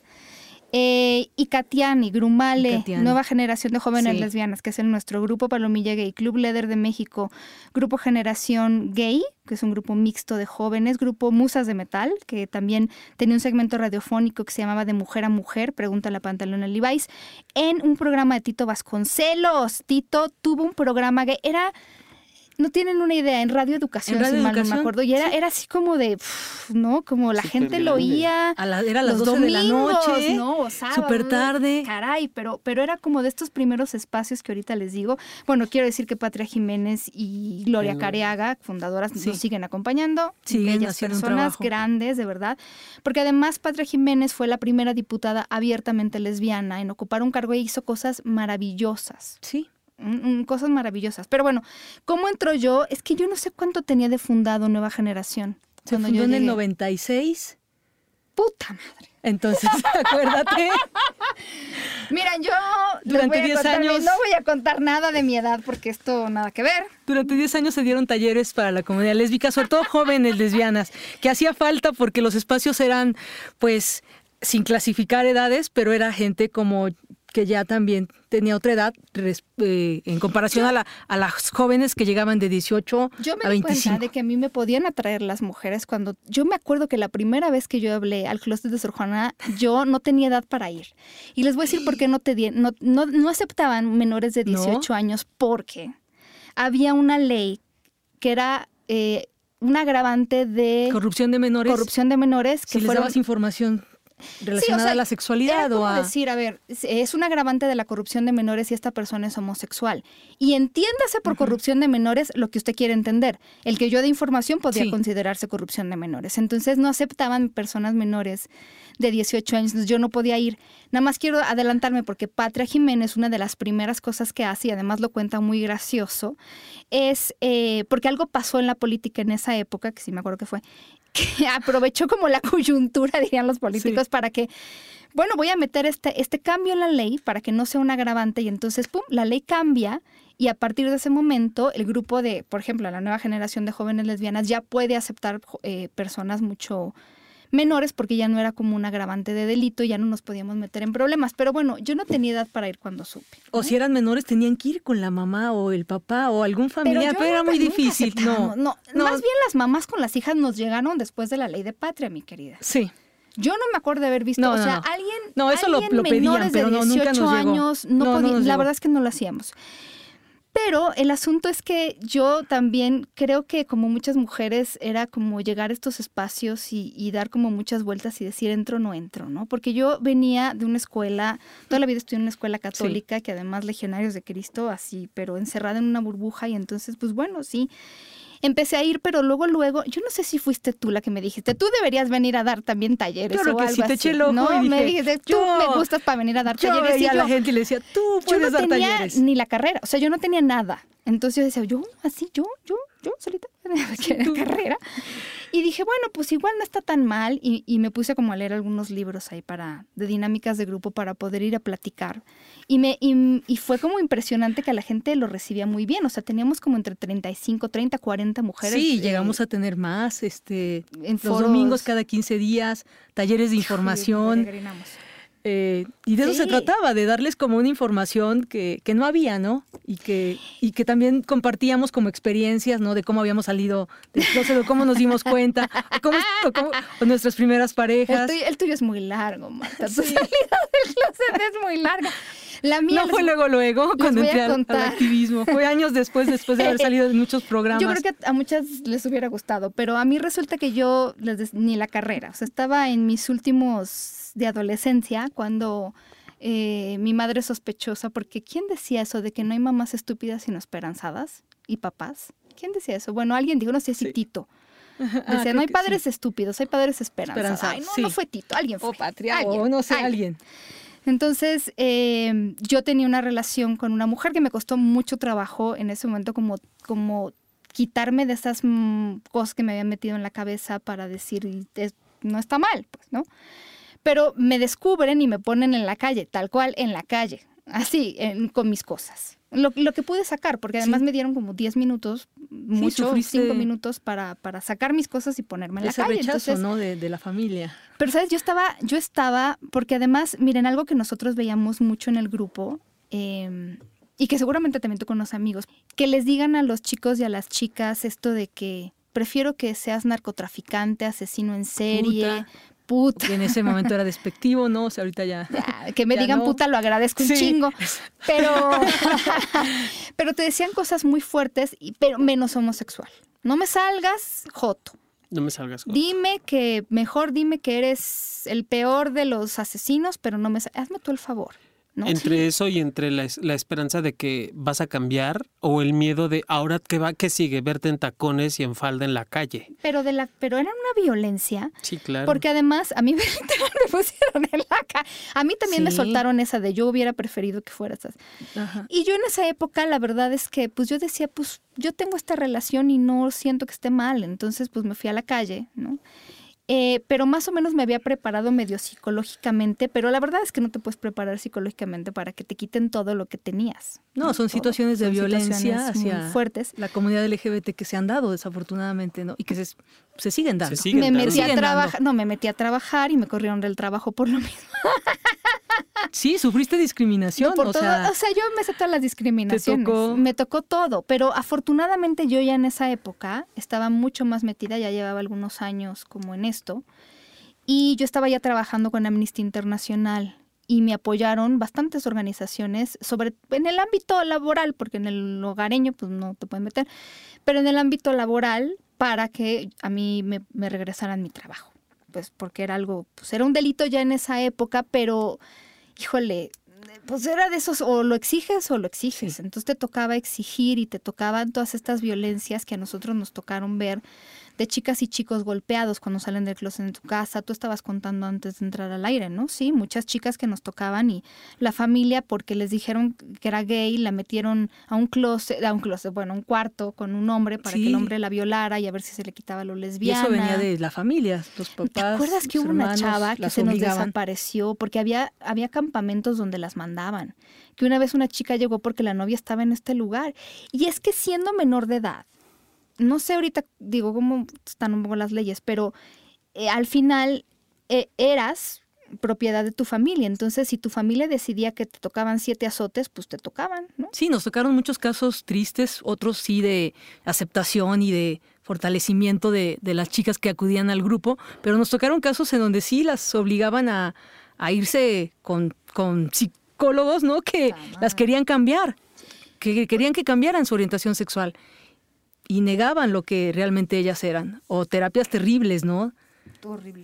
eh, y Katiani, Grumale, Nueva Generación de Jóvenes Lesbianas, que es el nuestro grupo Palomilla Gay, Club Leder de México, Grupo Generación Gay, que es un grupo mixto de jóvenes, Grupo Musas de Metal, que también tenía un segmento radiofónico que se llamaba De Mujer a Mujer, pregunta la pantalona Levi's, en un programa de Tito Vasconcelos. Tito tuvo un programa gay, era no tienen una idea, en Radio Educación, si mal no me acuerdo, y era, era así como de, ¿no? Como la gente lo oía. A la, era las 12 de la noche, ¿no? Súper tarde. Caray, pero, pero era como de estos primeros espacios que ahorita les digo. Bueno, quiero decir que Patria Jiménez y Gloria Careaga, fundadoras, nos siguen acompañando. Sí, ellas personas grandes, de verdad. Porque además Patria Jiménez fue la primera diputada abiertamente lesbiana en ocupar un cargo e hizo cosas maravillosas. Sí cosas maravillosas. Pero bueno, ¿cómo entro yo? Es que yo no sé cuánto tenía de fundado Nueva Generación. Se fundó en el 96. Puta madre. Entonces, acuérdate. Mira, yo durante 10 años no voy a contar nada de mi edad porque esto nada que ver. Durante 10 años se dieron talleres para la comunidad lésbica, sobre todo jóvenes lesbianas, que hacía falta porque los espacios eran pues sin clasificar edades, pero era gente como que ya también tenía otra edad eh, en comparación a, la, a las jóvenes que llegaban de 18 yo me a 25. Di cuenta de que a mí me podían atraer las mujeres cuando yo me acuerdo que la primera vez que yo hablé al closet de Sor Juana, yo no tenía edad para ir. Y les voy a decir por qué no te no, no, aceptaban menores de 18 años porque había una ley que era eh, un agravante de corrupción de menores. Corrupción de menores que si les información relacionada a la sexualidad o a decir, a ver, es un agravante de la corrupción de menores si esta persona es homosexual. Y entiéndase por corrupción de menores lo que usted quiere entender. El que yo de información podría considerarse corrupción de menores. Entonces no aceptaban personas menores de 18 años. Yo no podía ir. Nada más quiero adelantarme porque Patria Jiménez, una de las primeras cosas que hace, y además lo cuenta muy gracioso, es eh, porque algo pasó en la política en esa época, que sí me acuerdo que fue, que aprovechó como la coyuntura, dirían los políticos, para que, bueno, voy a meter este, este cambio en la ley para que no sea un agravante y entonces, ¡pum!, la ley cambia y a partir de ese momento el grupo de, por ejemplo, la nueva generación de jóvenes lesbianas ya puede aceptar eh, personas mucho menores porque ya no era como un agravante de delito, ya no nos podíamos meter en problemas. Pero bueno, yo no tenía edad para ir cuando supe. O si eran menores tenían que ir con la mamá o el papá o algún familiar, pero, era muy difícil. No, no, no, más bien las mamás con las hijas nos llegaron después de la ley de patria, mi querida. Sí. Yo no me acuerdo de haber visto, o sea, alguien, no, eso lo, pedían, pero no, nunca nos años, no, la verdad es que no lo hacíamos. Pero el asunto es que yo también creo que como muchas mujeres era como llegar a estos espacios y, dar como muchas vueltas y decir entro o no entro, ¿no? Porque yo venía de una escuela, toda la vida estuve en una escuela católica que además legionarios de Cristo, así, pero encerrada en una burbuja y entonces pues bueno, sí empecé a ir, pero luego, luego, yo no sé si fuiste tú la que me dijiste, tú deberías venir a dar también talleres claro o que algo sí, te eché el ojo ¿no? y me dijiste, tú me gustas para venir a dar talleres. y a la gente y le decía, tú puedes yo no dar tenía talleres. ni la carrera, o sea, yo no tenía nada. Entonces yo decía, yo, así, yo, yo, yo, solita, carrera. Y dije, bueno, pues igual no está tan mal. Y, y, me puse como a leer algunos libros ahí para, de dinámicas de grupo para poder ir a platicar. Y, me, y, y, fue como impresionante que la gente lo recibía muy bien. O sea, teníamos como entre 35, 30, 40 mujeres. Sí, eh, llegamos a tener más, este, en los domingos cada 15 días, talleres de información. Eh, y de eso se trataba, de darles como una información que, que, no había, ¿no? Y que, y que también compartíamos como experiencias, ¿no? De cómo habíamos salido del closet, o cómo nos dimos cuenta, o cómo, o nuestras primeras parejas. El tuyo, es muy largo, Marta. Tu salida del closet es muy larga. La mía no fue luego, luego, cuando entré al, activismo. Fue años después, después de haber salido de muchos programas. Yo creo que a muchas les hubiera gustado, pero a mí resulta que yo, les ni la carrera, o sea, estaba en mis últimos de adolescencia, cuando eh, mi madre sospechosa, porque ¿quién decía eso de que no hay mamás estúpidas sino esperanzadas? ¿Y papás? ¿Quién decía eso? Bueno, alguien dijo, no sé si Tito. Decía, ah, no hay padres estúpidos, hay padres esperanzados. Ay, no, no fue Tito, alguien fue. O Patria, o no sé, alguien. Entonces, em, yo tenía una relación con una mujer que me costó mucho trabajo en ese momento como, como quitarme de esas mm, cosas que me habían metido en la cabeza para decir, no está mal, pues, ¿no? pero me descubren y me ponen en la calle, tal cual, en la calle, así, con mis cosas. Lo, que pude sacar, porque además me dieron como 10 minutos, mucho, 5 minutos para, para sacar mis cosas y ponerme en la calle. rechazo, ¿no? De, la familia. Pero, ¿sabes? Yo estaba, yo estaba, porque además, miren, algo que nosotros veíamos mucho en el grupo, em, y que seguramente también tú con los amigos, que les digan a los chicos y a las chicas esto de que prefiero que seas narcotraficante, asesino en serie, puta. En ese momento era despectivo, ¿no? O sea, ahorita ya. que me digan puta lo agradezco un chingo. Pero, pero te decían cosas muy fuertes, pero menos homosexual. No me salgas, Joto. No me salgas. Joto. Dime que, mejor dime que eres el peor de los asesinos, pero no me hazme tú el favor. Entre eso y entre la, esperanza de que vas a cambiar o el miedo de ahora que va, que sigue, verte en tacones y en falda en la calle. Pero de la, pero era una violencia. Sí, claro. Porque además a mí me, pusieron en la calle. A mí también me soltaron esa de yo hubiera preferido que fueras así. Y yo en esa época la verdad es que pues yo decía, pues yo tengo esta relación y no siento que esté mal. Entonces pues me fui a la calle, ¿no? Eh, pero más o menos me había preparado medio psicológicamente, pero la verdad es que no te puedes preparar psicológicamente para que te quiten todo lo que tenías. No, son situaciones de violencia hacia fuertes. la comunidad LGBT que se han dado desafortunadamente, ¿no? Y que se, se siguen dando. me metí a trabajar, no, me metí a trabajar y me corrieron del trabajo por lo mismo. Sí, sufriste discriminación. o, sea, o sea, yo me sé todas las discriminaciones. Me tocó todo, pero afortunadamente yo ya en esa época estaba mucho más metida, ya llevaba algunos años como en esto, y yo estaba ya trabajando con Amnistía Internacional y me apoyaron bastantes organizaciones sobre en el ámbito laboral, porque en el hogareño pues no te pueden meter, pero en el ámbito laboral para que a mí me, me regresaran mi trabajo. Pues porque era algo, pues era un delito ya en esa época, pero híjole, pues era de esos, o lo exiges o lo exiges. Entonces te tocaba exigir y te tocaban todas estas violencias que a nosotros nos tocaron ver de chicas y chicos golpeados cuando salen del closet en tu casa. Tú estabas contando antes de entrar al aire, ¿no? Sí, muchas chicas que nos tocaban y la familia porque les dijeron que era gay, la metieron a un closet, a un closet, bueno, un cuarto con un hombre para que el hombre la violara y a ver si se le quitaba lo lesbiana. Y eso venía de la familia, los papás. ¿Te acuerdas que hubo una chava que se nos desapareció porque había, había campamentos donde las mandaban? Que una vez una chica llegó porque la novia estaba en este lugar. Y es que siendo menor de edad, no sé ahorita, digo, cómo están un poco las leyes, pero eh, al final eh, eras propiedad de tu familia. Entonces, si tu familia decidía que te tocaban siete azotes, pues te tocaban, ¿no? Sí, nos tocaron muchos casos tristes, otros sí de aceptación y de fortalecimiento de, las chicas que acudían al grupo, pero nos tocaron casos en donde sí las obligaban a, irse con, con, psicólogos, ¿no? Que las querían cambiar, que querían que cambiaran su orientación sexual y negaban lo que realmente ellas eran, o terapias terribles, ¿no?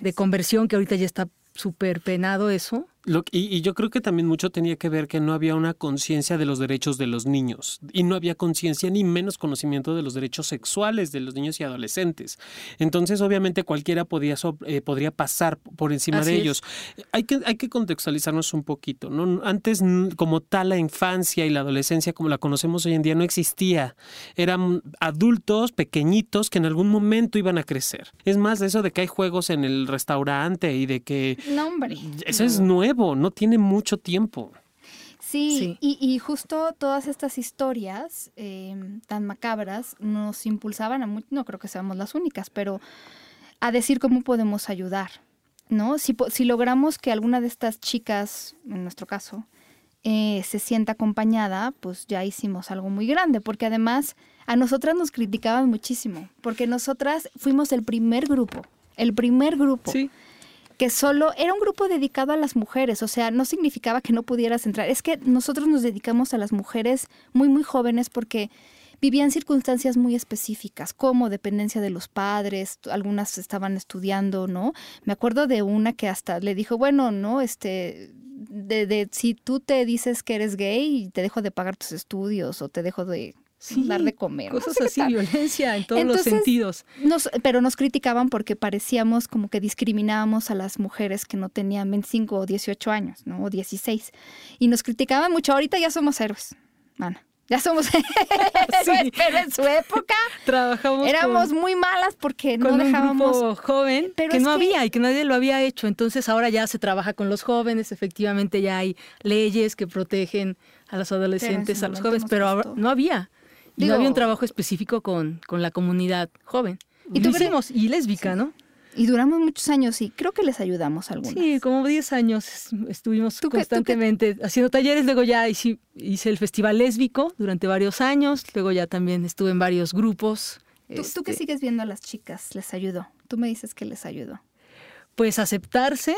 De conversión, que ahorita ya está súper penado eso y, yo creo que también mucho tenía que ver que no había una conciencia de los derechos de los niños y no había conciencia ni menos conocimiento de los derechos sexuales de los niños y adolescentes. Entonces, obviamente, cualquiera podía eh, podría pasar por encima de ellos. Hay que, hay que contextualizarnos un poquito. ¿no? Antes, como tal, la infancia y la adolescencia, como la conocemos hoy en día, no existía. Eran adultos pequeñitos que en algún momento iban a crecer. Es más, de eso de que hay juegos en el restaurante y de que... No, hombre. Eso es nuevo no tiene mucho tiempo. Sí, Y, justo todas estas historias em, tan macabras nos impulsaban a, no creo que seamos las únicas, pero a decir cómo podemos ayudar, ¿no? Si, si logramos que alguna de estas chicas, en nuestro caso, eh, se sienta acompañada, pues ya hicimos algo muy grande, porque además a nosotras nos criticaban muchísimo, porque nosotras fuimos el primer grupo, el primer grupo. Sí que solo era un grupo dedicado a las mujeres, o sea, no significaba que no pudieras entrar. Es que nosotros nos dedicamos a las mujeres muy, muy jóvenes porque vivían circunstancias muy específicas, como dependencia de los padres, algunas estaban estudiando, ¿no? Me acuerdo de una que hasta le dijo, bueno, no, este, de, de si tú te dices que eres gay, te dejo de pagar tus estudios o te dejo de dar de comer. Cosas así, violencia en todos los sentidos. pero nos criticaban porque parecíamos como que discriminábamos a las mujeres que no tenían 25 o 18 años, ¿no? O 16. Y nos criticaban mucho. Ahorita ya somos héroes, Ana. Ya somos héroes, pero en su época trabajamos éramos muy malas porque no dejábamos un grupo joven que no había y que nadie lo había hecho. Entonces ahora ya se trabaja con los jóvenes, efectivamente ya hay leyes que protegen a los adolescentes, a los jóvenes, pero ahora no había. Y no había un trabajo específico con, con la comunidad joven. Y tuvimos, y lésbica, ¿no? Y duramos muchos años y creo que les ayudamos algunos. Sí, como 10 años estuvimos constantemente haciendo talleres. Luego ya hice, hice, el festival lésbico durante varios años. Luego ya también estuve en varios grupos. ¿Tú, ¿Tú que este sigues viendo a las chicas? ¿Les ayudó? Tú me dices que les ayudó. Pues aceptarse,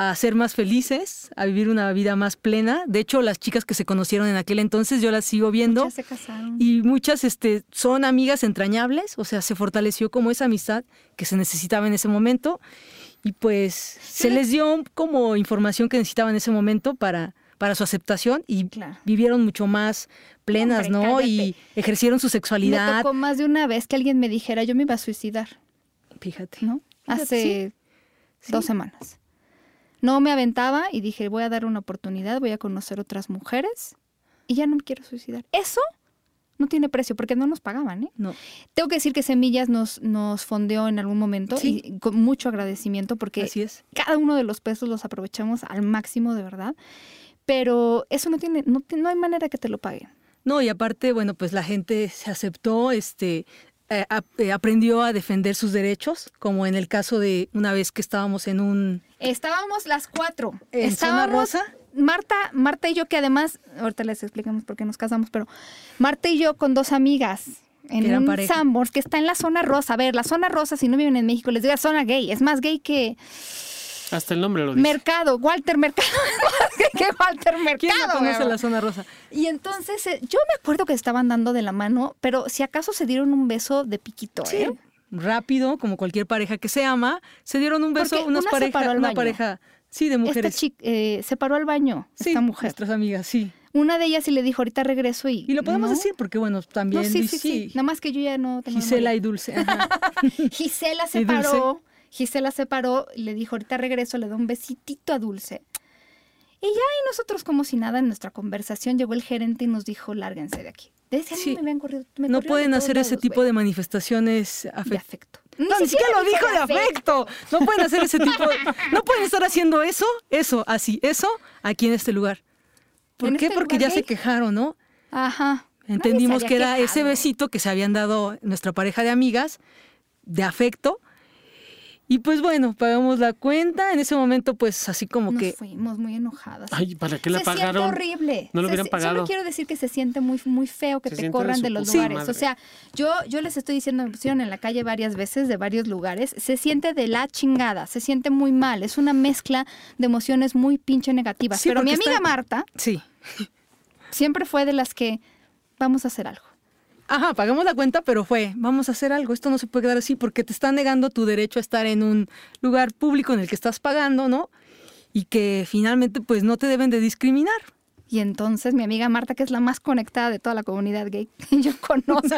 a ser más felices, a vivir una vida más plena. De hecho, las chicas que se conocieron en aquel entonces, yo las sigo viendo. Muchas se casaron. Y muchas este, son amigas entrañables, o sea, se fortaleció como esa amistad que se necesitaba en ese momento. Y pues se les dio como información que necesitaban en ese momento para, para su aceptación y vivieron mucho más plenas, ¿no? Y ejercieron su sexualidad. Me tocó más de una vez que alguien me dijera, yo me iba a suicidar. Fíjate. ¿No? Hace dos semanas no me aventaba y dije, voy a dar una oportunidad, voy a conocer otras mujeres y ya no me quiero suicidar. Eso no tiene precio porque no nos pagaban, ¿eh? No. Tengo que decir que Semillas nos, nos fondeó en algún momento y con mucho agradecimiento porque cada uno de los pesos los aprovechamos al máximo de verdad. Pero eso no tiene, no, no hay manera que te lo paguen. No, y aparte, bueno, pues la gente se aceptó, este, eh, eh, aprendió a defender sus derechos, como en el caso de una vez que estábamos en un... Estábamos las cuatro. ¿En estábamos, zona rosa? Marta, Marta y yo, que además, ahorita les explicamos por qué nos casamos, pero Marta y yo con dos amigas en un Sambors que está en la zona rosa. A ver, la zona rosa, si no viven en México, les digo zona gay. Es más gay que hasta el nombre lo dice. Mercado, Walter Mercado. ¿Qué Walter Mercado? ¿Quién no conoce la zona rosa? Y entonces, eh, yo me acuerdo que estaban dando de la mano, pero si acaso se dieron un beso de piquito, sí. ¿eh? Rápido, como cualquier pareja que se ama, se dieron un beso, unas pareja, una pareja, sí, de mujeres. Esta chica, eh, se paró al baño, esta mujer. nuestras amigas, sí. Una de ellas sí le dijo, ahorita regreso y... Y lo podemos decir porque, bueno, también... sí, sí, sí, Nada más que yo ya no tengo Gisela y Dulce. Gisela se paró Gisela se paró, le dijo, ahorita regreso, le doy un besitito a Dulce. Y ya, y nosotros como si nada en nuestra conversación, llegó el gerente y nos dijo, lárguense de aquí. no pueden hacer ese tipo de manifestaciones de afecto. no, ni siquiera lo dijo de afecto. No pueden hacer ese tipo No pueden estar haciendo eso, eso, así, eso, aquí en este lugar. ¿Por qué? Este Porque ya se quejaron, ¿no? Ajá. Entendimos que era ese besito que se habían dado nuestra pareja de amigas, de afecto, Y pues bueno, pagamos la cuenta. En ese momento, pues así como Nos que. fuimos muy enojadas. Ay, ¿para qué la se pagaron? Siente horrible. No lo Se- hubieran se- pagado. Solo quiero decir que se siente muy, muy feo que Se te corran de los lugares. madre. O sea, yo, yo les estoy diciendo, me pusieron en la calle varias veces de varios lugares. Se siente de la chingada, se siente muy mal. Es una mezcla de emociones muy pinche negativas. Sí, Pero mi amiga está- Marta Sí. siempre fue de las que vamos a hacer algo. Ajá, pagamos la cuenta, pero fue, vamos a hacer algo. Esto no se puede quedar así porque te está negando tu derecho a estar en un lugar público en el que estás pagando, ¿no? Y que finalmente, pues no te deben de discriminar. Y entonces mi amiga Marta, que es la más conectada de toda la comunidad gay que yo conozco.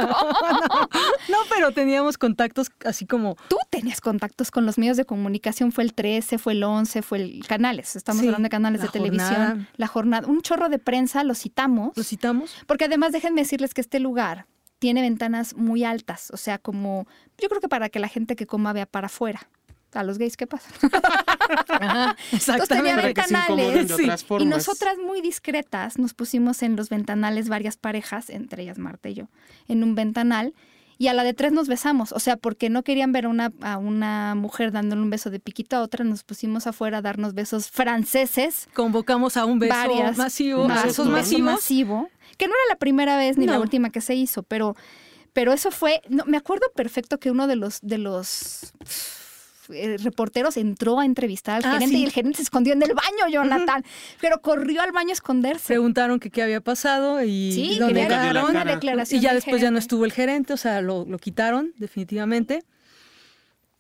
No, pero teníamos contactos así como Tú tenías contactos con los medios de comunicación, fue el 13, fue el 11, fue el canales, estamos Sí, hablando de canales de televisión, la jornada, un chorro de prensa, lo citamos, lo citamos. porque además déjenme decirles que este lugar tiene ventanas muy altas, o sea, como yo creo que para que la gente que coma vea para afuera. A los gays, ¿qué pasa? Ajá, Entonces que se sí. y nosotras muy discretas nos pusimos en los ventanales varias parejas, entre ellas Marta y yo, en un ventanal. Y a la de tres nos besamos, o sea, porque no querían ver a una, a una mujer dándole un beso de piquito a otra, nos pusimos afuera a darnos besos franceses, Convocamos a un beso varias, masivo, Besos besos un beso masivos. masivo, que no era la primera vez ni la última que se hizo, pero, pero eso fue, no, me acuerdo perfecto que uno de los, de los eh, reporteros entró a entrevistar al Ah, gerente sí. y el gerente se escondió en el baño, Jonathan, pero corrió al baño a esconderse. Preguntaron que qué había pasado y Sí, lo negaron. una declaración. Y ya después ya no estuvo el gerente, o sea, lo, lo quitaron definitivamente.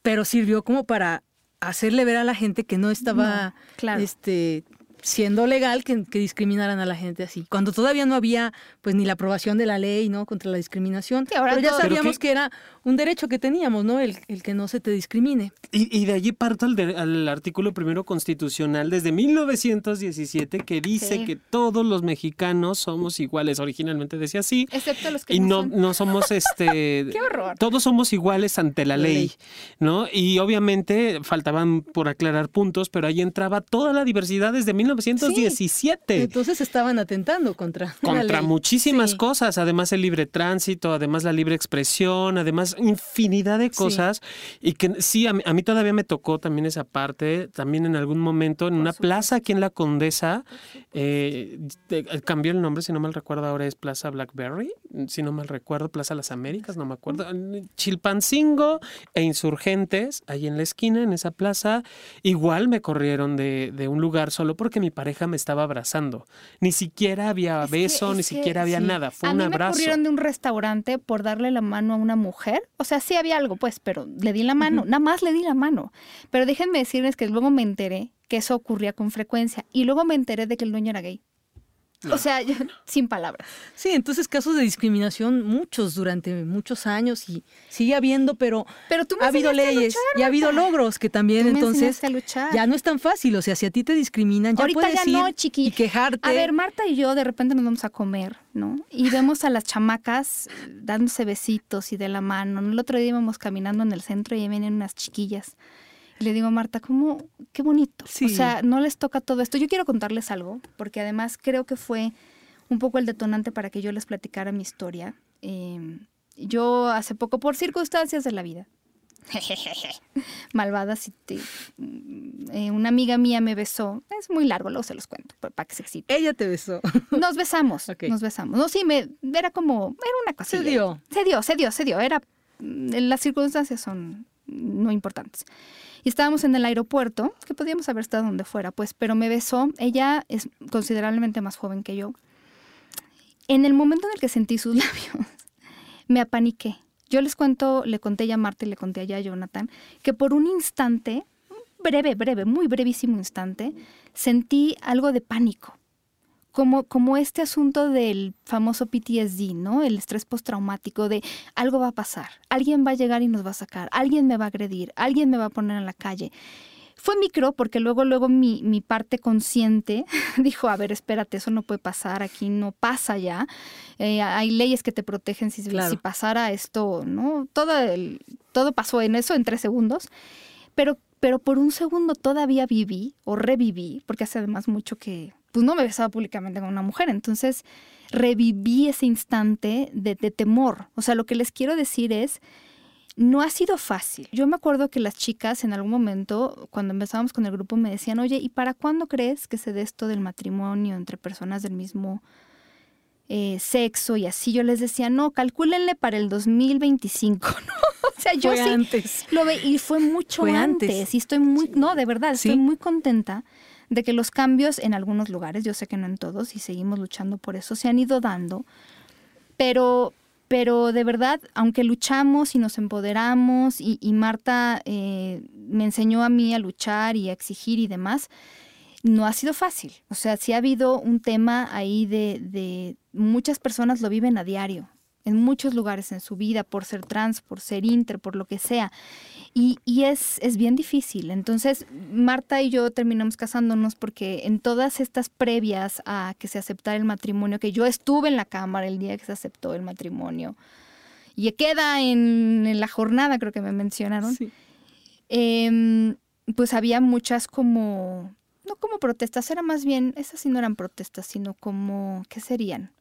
Pero sirvió como para hacerle ver a la gente que no estaba No, claro. este, siendo legal que, que discriminaran a la gente así. Cuando todavía no había pues ni la aprobación de la ley no contra la discriminación. Sí, ahora pero ya Pero sabíamos que era un derecho que teníamos, ¿no? El, el que no se te discrimine. Y, y de allí parto al, de- al artículo primero constitucional desde 1917 que dice Sí. que todos los mexicanos somos iguales. Originalmente decía así. Excepto los que Y no, son. no somos este. Qué horror. Todos somos iguales ante la La ley, ley. ¿no? Y obviamente faltaban por aclarar puntos, pero ahí entraba toda la diversidad desde 1917. Entonces estaban atentando contra contra muchísimas Sí. cosas, además el libre tránsito, además la libre expresión, además infinidad de Sí. cosas. Y que sí, a mí, a mí todavía me tocó también esa parte, también en algún momento en una plaza aquí en la Condesa, eh, cambió el nombre, si no mal recuerdo ahora es Plaza Blackberry, si no mal recuerdo, Plaza Las Américas, no me acuerdo, Chilpancingo e Insurgentes, ahí en la esquina, en esa plaza, igual me corrieron de, de un lugar solo porque mi pareja me estaba abrazando, ni siquiera había Es beso, es ni siquiera había sí. nada, fue a un mí me abrazo. corrieron de un restaurante por darle la mano a una mujer. O sea, sí había algo, pues, pero le di la mano. Nada más le di la mano. Pero déjenme decirles que luego me enteré que eso ocurría con frecuencia. Y luego me enteré de que el dueño era gay. O sea, yo- sin palabras. Sí, entonces casos de discriminación muchos durante muchos años y sigue habiendo, pero, Pero tú me ha habido leyes luchar, y ha habido logros que también Tú me entonces enseñaste a luchar. ya no es tan fácil, o sea, si a ti te discriminan ya Ahorita puedes ya no, ir chiqui. y quejarte. A ver, Marta y yo de repente nos vamos a comer, ¿no? Y vemos a las chamacas dándose besitos y de la mano. El otro día íbamos caminando en el centro y ahí venían unas chiquillas. Le digo, Marta, ¿cómo? Qué bonito. Sí. O sea, no les toca todo esto. Yo quiero contarles algo, porque además creo que fue un poco el detonante para que yo les platicara mi historia. Eh, yo hace poco, por circunstancias de la vida, malvadas, y te- eh, una amiga mía me besó. Es muy largo, luego se los cuento, pa- para que se excite. Ella te besó. Nos besamos, nos besamos. No, sí, me, era como, era una cosa. Se dio. Se dio, se dio, se dio. Era, mm, las circunstancias son no importantes. Y estábamos en el aeropuerto, que podíamos haber estado donde fuera, pues, pero me besó. Ella es considerablemente más joven que yo. En el momento en el que sentí sus labios, me apaniqué. Yo les cuento, le conté ya a Marta y le conté ya a Jonathan, que por un instante, breve, breve, muy brevísimo instante, sentí algo de pánico. Como, como este asunto del famoso PTSD, ¿no? El estrés postraumático de algo va a pasar, alguien va a llegar y nos va a sacar, alguien me va a agredir, alguien me va a poner en la calle. Fue micro porque luego, luego mi, mi parte consciente dijo, a ver, espérate, eso no puede pasar, aquí no pasa ya. Eh, hay leyes que te protegen si, Claro. si pasara esto, ¿no? Todo, el- todo pasó en eso en tres segundos. Pero, pero por un segundo todavía viví o reviví, porque hace además mucho que pues no me besaba públicamente con una mujer. Entonces reviví ese instante de, de temor. O sea, lo que les quiero decir es, no ha sido fácil. Yo me acuerdo que las chicas en algún momento, cuando empezábamos con el grupo, me decían, oye, ¿y para cuándo crees que se dé esto del matrimonio entre personas del mismo eh, sexo y así? Yo les decía, no, calcúlenle para el 2025, ¿no? O sea, yo fue sí antes. lo ve y fue mucho Fue antes. antes. Y estoy muy, no, de verdad, Sí. estoy muy contenta de que los cambios en algunos lugares, yo sé que no en todos, y seguimos luchando por eso, se han ido dando. Pero, pero de verdad, aunque luchamos y nos empoderamos, y, y Marta eh, me enseñó a mí a luchar y a exigir y demás, no ha sido fácil. O sea, sí ha habido un tema ahí de, de muchas personas lo viven a diario, en muchos lugares en su vida, por ser trans, por ser inter, por lo que sea. Y, y es, es bien difícil. Entonces, Marta y yo terminamos casándonos porque en todas estas previas a que se aceptara el matrimonio, que yo estuve en la Cámara el día que se aceptó el matrimonio, y queda en, en la jornada, creo que me mencionaron, Sí. em, pues había muchas como, no como protestas, era más bien, esas sí no eran protestas, sino como, ¿qué serían?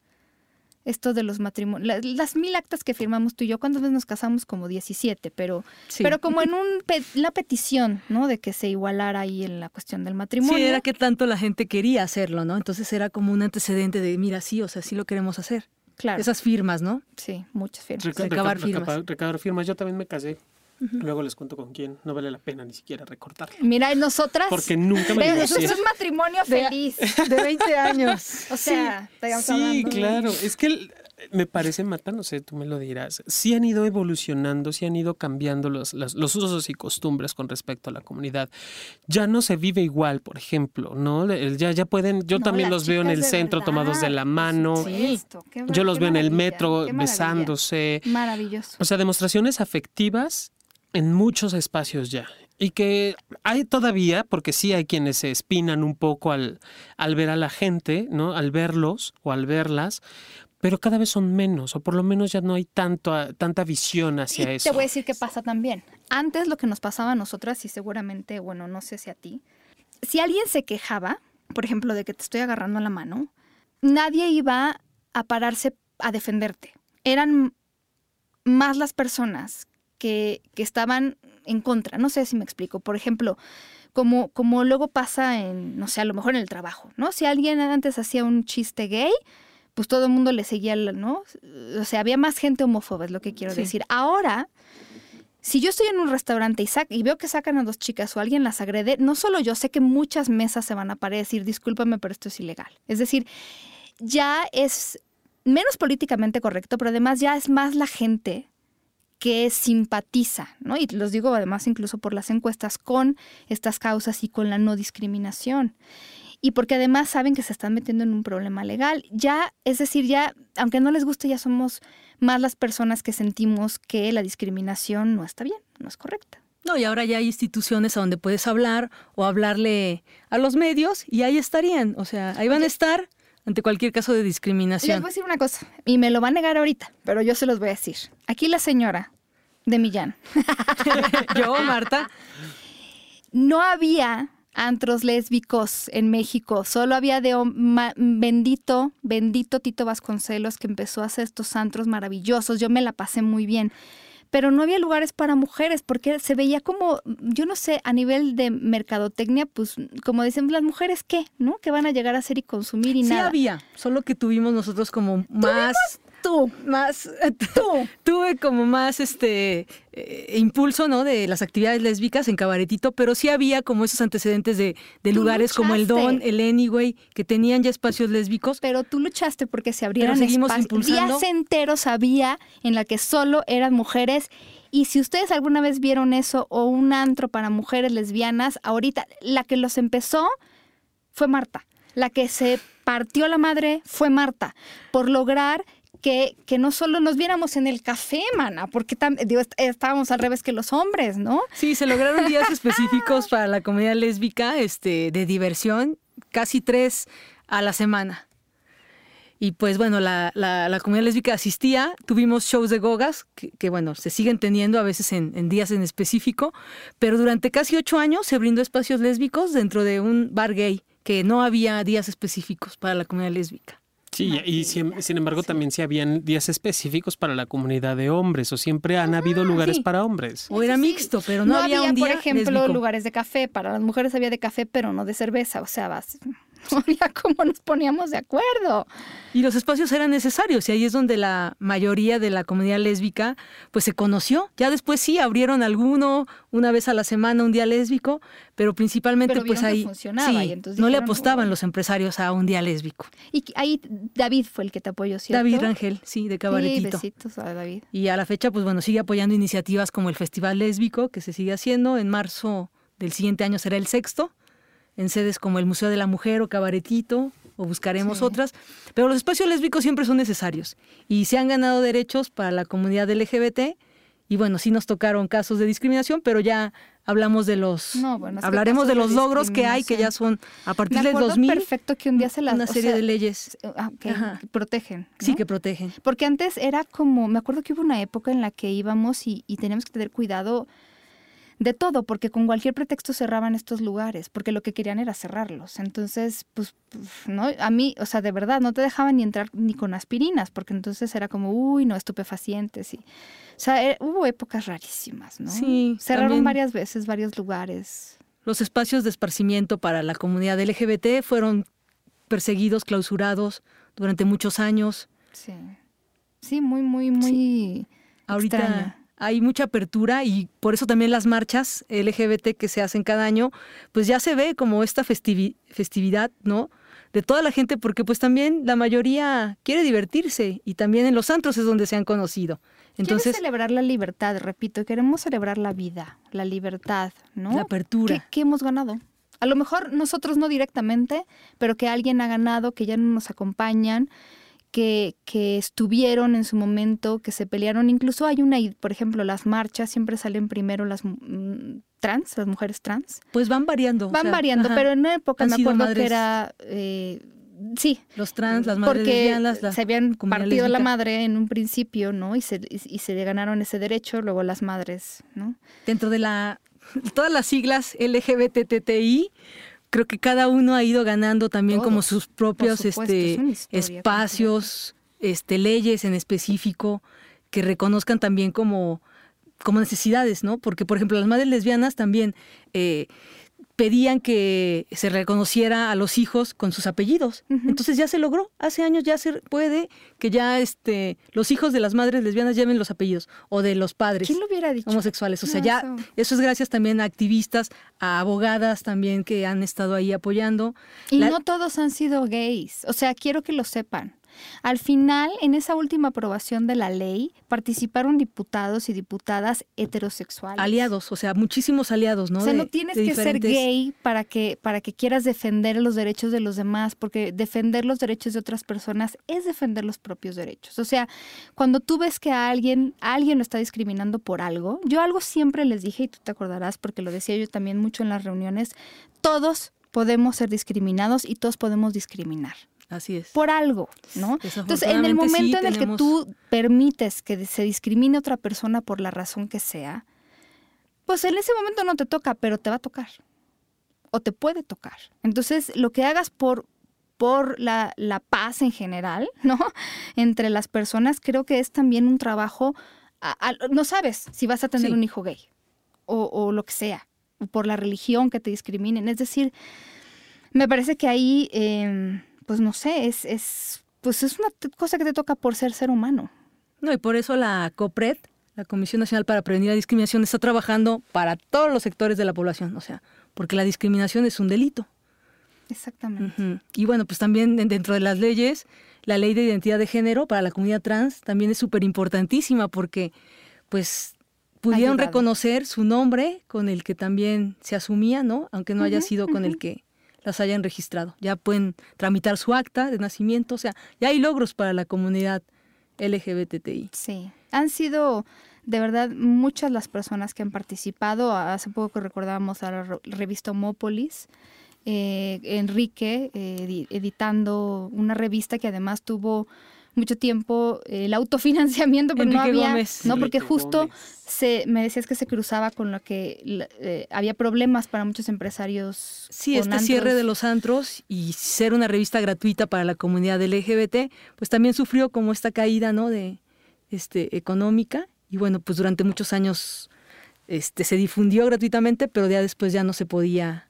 Esto de los matrimonios, las mil actas que firmamos tú y yo, ¿cuántas veces nos casamos? Como 17, pero, Sí. pero como en un pe- la petición, ¿no? De que se igualara ahí en la cuestión del matrimonio. Sí, era que tanto la gente quería hacerlo, ¿no? Entonces era como un antecedente de, mira, sí, o sea, sí lo queremos hacer. claro, Esas firmas, ¿no? sí, muchas firmas. Reca- Recabar reca- firmas. recabar- recabar firmas. Yo también me casé. Luego les cuento con quién. No vale la pena ni siquiera recortarlo. Mira, y nosotras... Porque nunca me eso es un matrimonio De- feliz. De 20 años. O sea, Sí, hablando- claro. Es que el- me parece, Marta, no sé, tú me lo dirás. Sí han ido evolucionando, sí han ido cambiando los, los usos y costumbres con respecto a la comunidad. Ya no se vive igual, por ejemplo, ¿no? El- Ya, ya pueden, yo No, también los veo en el de centro verdad, tomados de la mano. qué Yo los veo en el metro maravilla. besándose. Maravilloso. O sea, demostraciones afectivas en muchos espacios ya. Y que hay todavía, porque sí hay quienes se espinan un poco al, al ver a la gente, ¿no? Al verlos o al verlas, pero cada vez son menos, o por lo menos ya no hay tanto, tanta visión hacia y eso. te voy a decir qué pasa también. Antes lo que nos pasaba a nosotras, y seguramente, bueno, no sé si a ti, si alguien se quejaba, por ejemplo, de que te estoy agarrando la mano, nadie iba a pararse a defenderte. Eran más las personas que, que estaban en contra. No sé si me explico. Por ejemplo, como, como luego pasa en, no sé, a lo mejor en el trabajo, ¿no? Si alguien antes hacía un chiste gay, pues todo el mundo le seguía, ¿no? O sea, había más gente homófoba, es lo que quiero Sí. decir. Ahora, si yo estoy en un restaurante y, sac- y veo que sacan a dos chicas o alguien las agrede, no solo yo, sé que muchas mesas se van a parar y decir, discúlpame, pero esto es ilegal. Es decir, ya es menos políticamente correcto, pero además ya es más la gente que simpatiza, ¿no? Y los digo además incluso por las encuestas con estas causas y con la no discriminación. Y porque además saben que se están metiendo en un problema legal. Ya, es decir, ya, aunque no les guste, ya somos más las personas que sentimos que la discriminación no está bien, no es correcta. No, y ahora ya hay instituciones a donde puedes hablar o hablarle a los medios y ahí estarían. O sea, ahí van a estar ante cualquier caso de Les discriminación. voy a decir una cosa, y me lo va a negar ahorita, pero yo se los voy a decir. Aquí la señora de Millán. Yo, Marta, No había antros lésbicos en México, solo había de bendito, bendito Tito Vasconcelos que empezó a hacer estos antros maravillosos. Yo me la pasé muy bien. Pero no había lugares para mujeres porque se veía como, yo no sé, a nivel de mercadotecnia, pues como dicen, las mujeres qué, ¿no? Que van a llegar a hacer y consumir y sí nada. había, solo que tuvimos nosotros como más... Tú, más tú tuve como más este eh, impulso no de las actividades lésbicas en cabaretito pero sí había como esos antecedentes de, lugares como el Don el Anyway que tenían ya espacios lésbicos Pero tú luchaste porque se abrieran seguimos espacios. Días enteros había en la que solo eran mujeres. Y si ustedes alguna vez vieron eso o un antro para mujeres lesbianas, ahorita la que los empezó fue Marta. La que se partió la madre fue Marta. Por lograr que, que no solo nos viéramos en el café, mana, porque tam- digo, est- estábamos al revés que los hombres, ¿no? Sí, se lograron días específicos para la comunidad lésbica, este, de diversión, casi tres a la semana. Y pues bueno, la, la, la comunidad lésbica asistía, tuvimos shows de gogas, que, que, bueno, se siguen teniendo a veces en, en días en específico, pero durante casi ocho años se brindó espacios lésbicos dentro de un bar gay, que no había días específicos para la comunidad lésbica. Sí, y sin, embargo también sí habían días específicos para la comunidad de hombres, o siempre han habido lugares para hombres. O era mixto, pero no, había, un día por ejemplo, lugares de café. Para las mujeres había de café, pero no de cerveza. O sea, vas, no cómo nos poníamos de acuerdo. Y los espacios eran necesarios y ahí es donde la mayoría de la comunidad lésbica pues se conoció. Ya después sí abrieron alguno una vez a la semana un día lésbico, pero principalmente pues ahí no le apostaban los empresarios a un día lésbico. Y ahí David fue el que te apoyó, ¿cierto? David Rangel, sí, de Cabaretito. Sí, besitos a David. Y a la fecha pues bueno, sigue apoyando iniciativas como el Festival Lésbico que se sigue haciendo. En marzo del siguiente año será el sexto en sedes como el Museo de la Mujer o Cabaretito, o buscaremos otras, pero los espacios lésbicos siempre son necesarios y se han ganado derechos para la comunidad LGBT y bueno, sí nos tocaron casos de discriminación, pero ya hablamos de los hablaremos de los logros que hay que ya son a partir del 2000 perfecto que un día se las una serie de leyes. ah, que protegen sí que protegen. Porque antes era como me acuerdo que hubo una época en la que íbamos y, y teníamos que tener cuidado de todo, porque con cualquier pretexto cerraban estos lugares, porque lo que querían era cerrarlos. Entonces, pues, no, a mí, o sea, de verdad, no te dejaban ni entrar ni con aspirinas, porque entonces era como, uy, no, estupefacientes. Y, o sea, eh, hubo épocas rarísimas, ¿no? Sí. Cerraron varias veces varios lugares. Los espacios de esparcimiento para la comunidad LGBT fueron perseguidos, clausurados durante muchos años. Sí. Sí, muy, muy, muy. Ahorita hay mucha apertura y por eso también las marchas LGBT que se hacen cada año, pues ya se ve como esta festividad, ¿no? De toda la gente, porque pues también la mayoría quiere divertirse y también en los antros es donde se han conocido. Entonces, celebrar la libertad, repito, queremos celebrar la vida, la libertad, ¿no? La apertura. ¿Qué, hemos ganado? A lo mejor nosotros no directamente, pero que alguien ha ganado, que ya no nos acompañan, que, que, estuvieron en su momento, que se pelearon. Incluso hay una, por ejemplo, las marchas siempre salen primero las mm, trans, las mujeres trans. Pues van variando. Van variando, pero en una época me acuerdo que era... Eh, sí. Los trans, las madres porque se habían partido la madre en un principio, ¿no? Y se, y, se ganaron ese derecho, luego las madres, ¿no? Dentro de la... Todas las siglas LGBTTI creo que cada uno ha ido ganando también como sus propios este, espacios, este, leyes en específico que reconozcan también como, como necesidades, ¿no? Porque, por ejemplo, las madres lesbianas también eh, pedían que se reconociera a los hijos con sus apellidos. Entonces ya se logró. Hace años ya se puede que ya este los hijos de las madres lesbianas lleven los apellidos o de los padres ¿Quién lo hubiera dicho? homosexuales. O sea, ya eso. es gracias también a activistas, a abogadas también que han estado ahí apoyando. Y no todos han sido gays. O sea, quiero que lo sepan. Al final, en esa última aprobación de la ley, participaron diputados y diputadas heterosexuales. Aliados, o sea, muchísimos aliados, ¿no? O sea, no tienes que ser gay para que, para que quieras defender los derechos de los demás, porque defender los derechos de otras personas es defender los propios derechos. O sea, cuando tú ves que a alguien, alguien lo está discriminando por algo, yo algo siempre les dije, y tú te acordarás, porque lo decía yo también mucho en las reuniones, todos podemos ser discriminados y todos podemos discriminar. Así es. Por algo, ¿no? Entonces, en el momento en el que tú permites que se discrimine a otra persona por la razón que sea, pues en ese momento no te toca, pero te va a tocar. O te puede tocar. Entonces, lo que hagas por, por la, paz en general, ¿no? Entre las personas, creo que es también un trabajo. no sabes si vas a tener un hijo gay o, o, lo que sea, o por la religión que te discriminen. Es decir, me parece que ahí. Em, pues no sé, es, es, pues es una cosa que te toca por ser ser humano. No, y por eso la COPRED, la Comisión Nacional para Prevenir la Discriminación, está trabajando para todos los sectores de la población, o sea, porque la discriminación es un delito. Exactamente. Y bueno, pues también dentro de las leyes, la ley de identidad de género para la comunidad trans también es súper importantísima porque pues pudieron reconocer su nombre con el que también se asumía, ¿no? Aunque no haya sido con el que las hayan registrado. Ya pueden tramitar su acta de nacimiento, o sea, ya hay logros para la comunidad LGBTI. Sí, han sido de verdad muchas las personas que han participado. Hace poco recordábamos a la revista Homópolis, eh, Enrique eh, editando una revista que además tuvo mucho tiempo el autofinanciamiento, pero no había, no porque justo se, me decías que se cruzaba con lo que eh, había problemas para muchos empresarios. Sí, este cierre de los antros y ser una revista gratuita para la comunidad LGBT, pues también sufrió como esta caída, ¿no? De este económica y bueno, pues durante muchos años este se difundió gratuitamente, pero ya después ya no se podía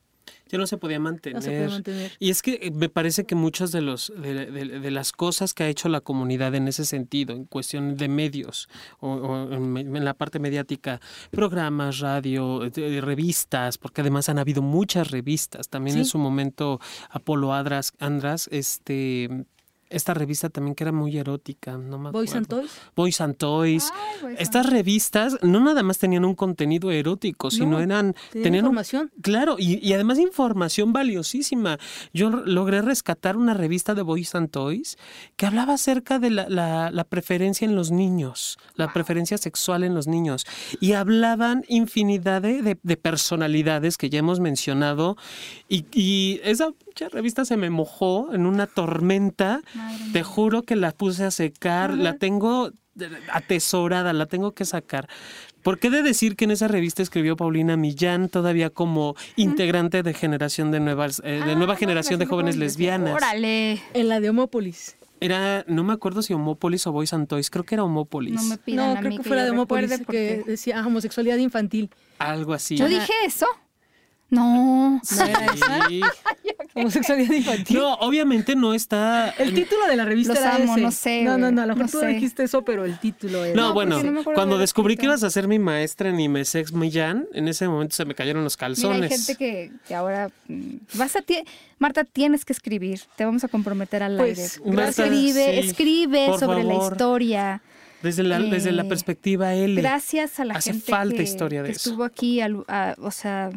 ya no se podía mantener. Y es que eh, me parece que muchas de, los, de, las cosas que ha hecho la comunidad en ese sentido, en cuestión de medios o, en, la parte mediática, programas, radio, eh, revistas, porque además han habido muchas revistas. También en su momento Apolo Andras, Andras este, esta revista también que era muy erótica, no me Boys and Toys. Boys and Toys. Estas revistas no nada más tenían un contenido erótico, sino eran tenían información. claro, y, además información valiosísima. Yo logré rescatar una revista de Boys and Toys que hablaba acerca de la, preferencia en los niños, la preferencia sexual en los niños, y hablaban infinidad de, personalidades que ya hemos mencionado, y, y esa revista se me mojó en una tormenta. Te juro que la puse a secar, la tengo atesorada, la tengo que sacar. ¿Por qué de decir que en esa revista escribió Paulina Millán, todavía como integrante de generación de nuevas, eh, de nueva generación de jóvenes lesbianas? Órale. En la de Homópolis. Era, no me acuerdo si Homópolis o Boys and Toys, creo que era Homópolis. No me pidan No, creo que, fuera de Homópolis, que decía homosexualidad infantil. Algo así. Yo dije eso. No. Homosexualidad infantil. No, obviamente no está. El título de la revista era ese. no sé. No, no, no, a lo mejor tú dijiste eso, pero el título era. No, bueno, cuando descubrí que ibas a ser mi maestra en Imesex Millán, en ese momento se me cayeron los calzones. Mira, hay gente que, que ahora mm, vas a ti, Marta, tienes que escribir. Te vamos a comprometer al pues, aire. escribe, escribe sobre la historia. Desde la, desde la eh, perspectiva L. Gracias a la Hace gente falta que, historia de que estuvo aquí, o sea,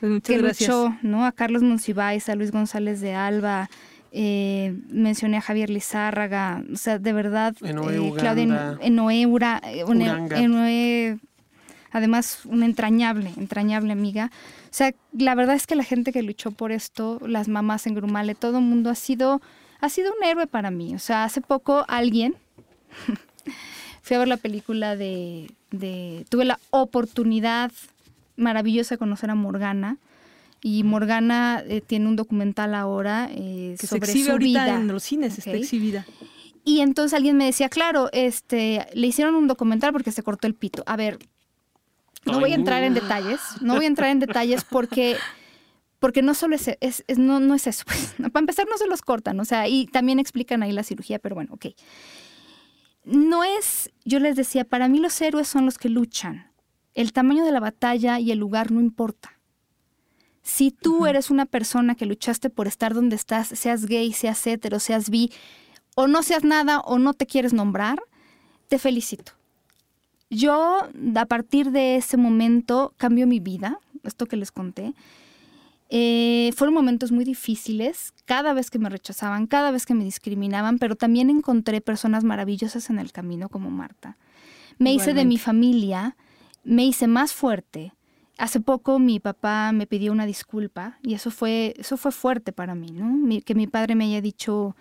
pues que luchó, ¿no? A Carlos Monsiváis, a Luis González de Alba, eh, mencioné a Javier Lizárraga, o sea, de verdad, eh, Claudia Enoeura, Enoe, además una entrañable, entrañable amiga. O sea, la verdad es que la gente que luchó por esto, las mamás en Grumale, todo el mundo ha sido, ha sido un héroe para mí. O sea, hace poco alguien, fui a ver la película de, de, tuve la oportunidad maravillosa conocer a Morgana. Y Morgana eh, tiene un documental ahora eh, que sobre se exhibe su vida. en los cines, está exhibida. Y entonces alguien me decía, claro, este, le hicieron un documental porque se cortó el pito. A ver, no voy a entrar en detalles, no voy a entrar en detalles porque, porque no solo es, es, no, no es eso. Pues. Para empezar, no se los cortan, o sea, y también explican ahí la cirugía, pero bueno, ok. No es, yo les decía, para mí los héroes son los que luchan. El tamaño de la batalla y el lugar no importa. Si tú eres una persona que luchaste por estar donde estás, seas gay, seas hetero, seas bi, o no seas nada o no te quieres nombrar, te felicito. Yo, a partir de ese momento, cambió mi vida, esto que les conté. Eh, fueron momentos muy difíciles, cada vez que me rechazaban, cada vez que me discriminaban, pero también encontré personas maravillosas en el camino como Marta. Me hice de mi familia, me hice más fuerte. Hace poco mi papá me pidió una disculpa y eso fue, eso fue fuerte para mí, ¿no? que mi padre me haya dicho,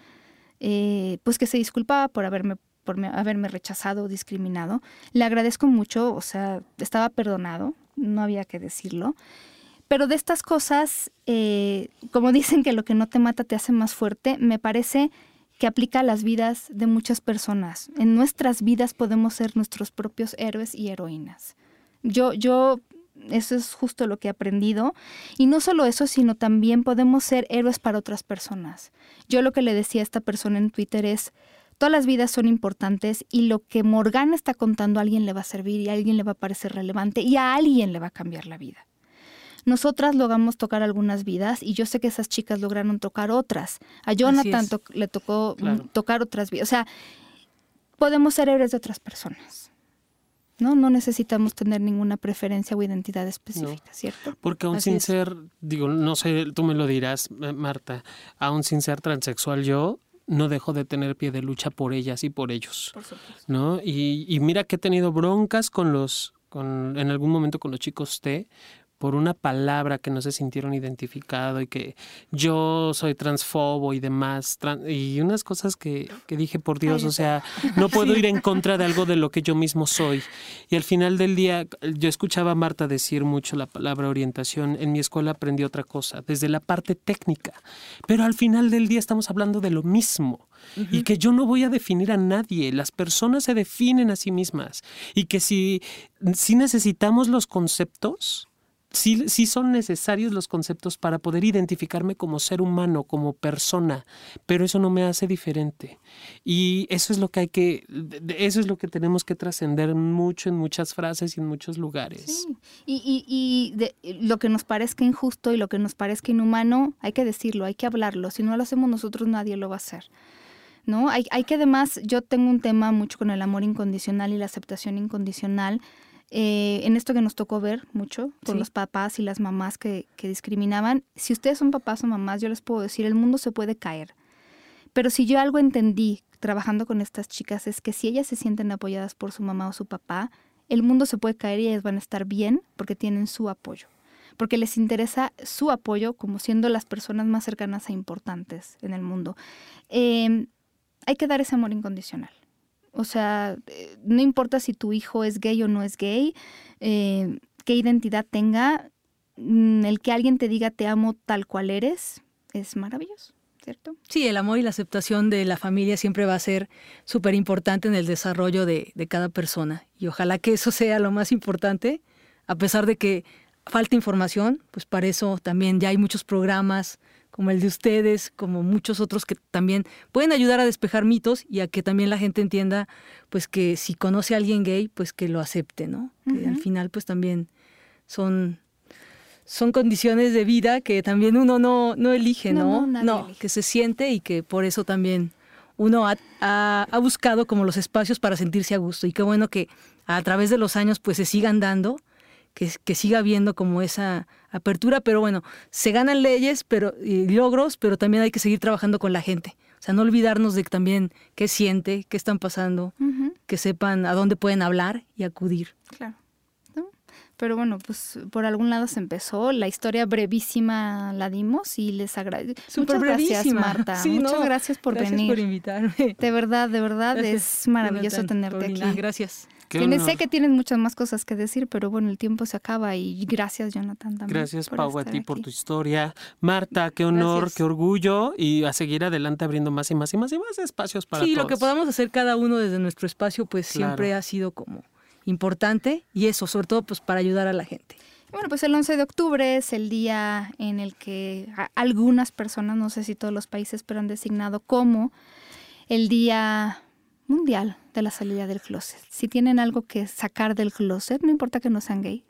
eh, pues que se disculpaba por haberme, por haberme rechazado o discriminado. Le agradezco mucho, o sea, estaba perdonado, no había que decirlo. Pero de estas cosas, eh, como dicen que lo que no te mata te hace más fuerte, me parece que aplica a las vidas de muchas personas. En nuestras vidas podemos ser nuestros propios héroes y heroínas. Yo, yo, eso es justo lo que he aprendido. Y no solo eso, sino también podemos ser héroes para otras personas. Yo lo que le decía a esta persona en Twitter es, todas las vidas son importantes y lo que Morgana está contando a alguien le va a servir y a alguien le va a parecer relevante y a alguien le va a cambiar la vida. Nosotras logramos tocar algunas vidas y yo sé que esas chicas lograron tocar otras. A Jonathan le tocó tocar otras vidas. O sea, podemos ser héroes de otras personas. ¿No? No necesitamos tener ninguna preferencia o identidad específica, ¿cierto? Porque aún sin ser, digo, no sé, tú me lo dirás, Marta, aún sin ser transexual yo, no dejo de tener pie de lucha por ellas y por ellos. Por supuesto. ¿No? Y, y mira que he tenido broncas con los, con, en algún momento con los chicos T, por una palabra que no se sintieron identificado y que yo soy transfobo y demás, y unas cosas que, que dije, por Dios, o sea, no puedo ir en contra de algo de lo que yo mismo soy. Y al final del día, yo escuchaba a Marta decir mucho la palabra orientación, en mi escuela aprendí otra cosa, desde la parte técnica, pero al final del día estamos hablando de lo mismo y que yo no voy a definir a nadie, las personas se definen a sí mismas y que si, si necesitamos los conceptos, sí, sí son necesarios los conceptos para poder identificarme como ser humano, como persona, pero eso no me hace diferente. Y eso es lo que hay que, eso es lo que tenemos que trascender mucho en muchas frases y en muchos lugares. Sí. Y, y, y lo que nos parezca injusto y lo que nos parezca inhumano, hay que decirlo, hay que hablarlo. Si no lo hacemos nosotros, nadie lo va a hacer. ¿no? Hay, hay que además, yo tengo un tema mucho con el amor incondicional y la aceptación incondicional. Eh, en esto que nos tocó ver mucho con los papás y las mamás que, que, discriminaban, si ustedes son papás o mamás, yo les puedo decir, el mundo se puede caer. Pero si yo algo entendí trabajando con estas chicas es que si ellas se sienten apoyadas por su mamá o su papá, el mundo se puede caer y ellas van a estar bien porque tienen su apoyo. Porque les interesa su apoyo como siendo las personas más cercanas e importantes en el mundo. Eh, hay que dar ese amor incondicional. O sea, eh, no importa si tu hijo es gay o no es gay, eh, qué identidad tenga, mm, el que alguien te diga te amo tal cual eres, es maravilloso. ¿Cierto? Sí, el amor y la aceptación de la familia siempre va a ser súper importante en el desarrollo de, de cada persona. Y ojalá que eso sea lo más importante, a pesar de que falta información, pues para eso también ya hay muchos programas, como el de ustedes, como muchos otros que también pueden ayudar a despejar mitos y a que también la gente entienda, pues que si conoce a alguien gay, pues que lo acepte, ¿no? Que al final, pues también son son condiciones de vida que también uno no, no elige, ¿no? No, que se siente y que por eso también uno ha, ha, buscado como los espacios para sentirse a gusto. Y qué bueno que a través de los años pues se sigan dando que, siga habiendo como esa apertura, pero bueno, se ganan leyes pero, y logros, pero también hay que seguir trabajando con la gente. O sea, no olvidarnos de también qué siente, qué están pasando, que sepan a dónde pueden hablar y acudir. Claro. Pero bueno, pues por algún lado se empezó. La historia brevísima la dimos y les agradezco. Muchas gracias, Marta. Muchas gracias por gracias venir. por invitarme. De verdad, de verdad, es maravilloso tenerte aquí. Gracias sé que tienes muchas más cosas que decir, pero bueno, el tiempo se acaba y gracias, Jonathan, también. Gracias, Pau, a ti por tu historia. Marta, qué honor, qué orgullo y a seguir adelante abriendo más y más y más y más espacios para sí, todos. Sí, lo que podamos hacer cada uno desde nuestro espacio, pues siempre ha sido como importante y eso, sobre todo, pues para ayudar a la gente. Bueno, pues el 11 de octubre es el día en el que algunas personas, no sé si todos los países, pero han designado como el Día Mundial de la salida del closet. Si tienen algo que sacar del closet, no importa que no sean gay,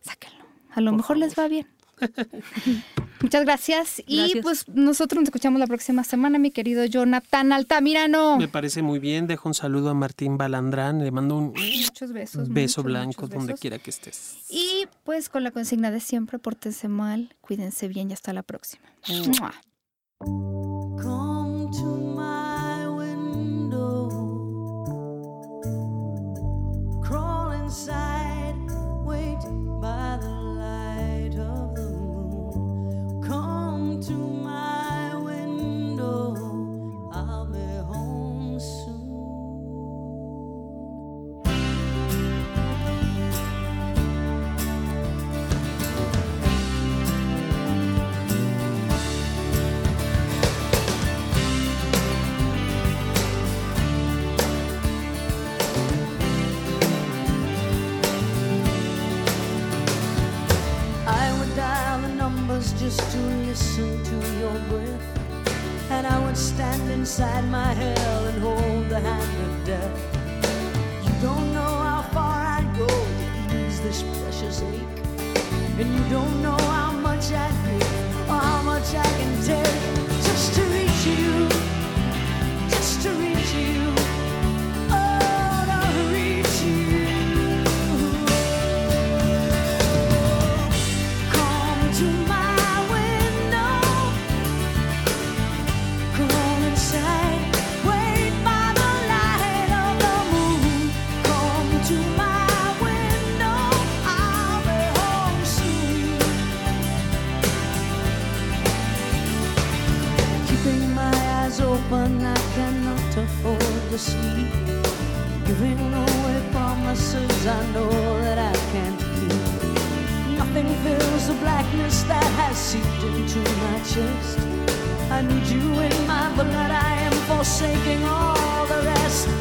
sáquenlo. A lo mejor les va bien. Muchas gracias. Y pues nosotros nos escuchamos la próxima semana, mi querido Jonathan Altamirano. Me parece muy bien. Dejo un saludo a Martín Balandrán. Le mando un muchos besos, beso blanco donde quiera que estés. Y pues con la consigna de siempre, pórtense mal, cuídense bien y hasta la próxima. Just to listen to your breath. And I would stand inside my hell and hold the hand of death. You don't know how far I'd go to ease this precious ache. And you don't know how much I'd give or how much I can take to sleep. Giving away promises I know that I can't keep. Nothing fills the blackness that has seeped into my chest. I need you in my blood, I am forsaking all the rest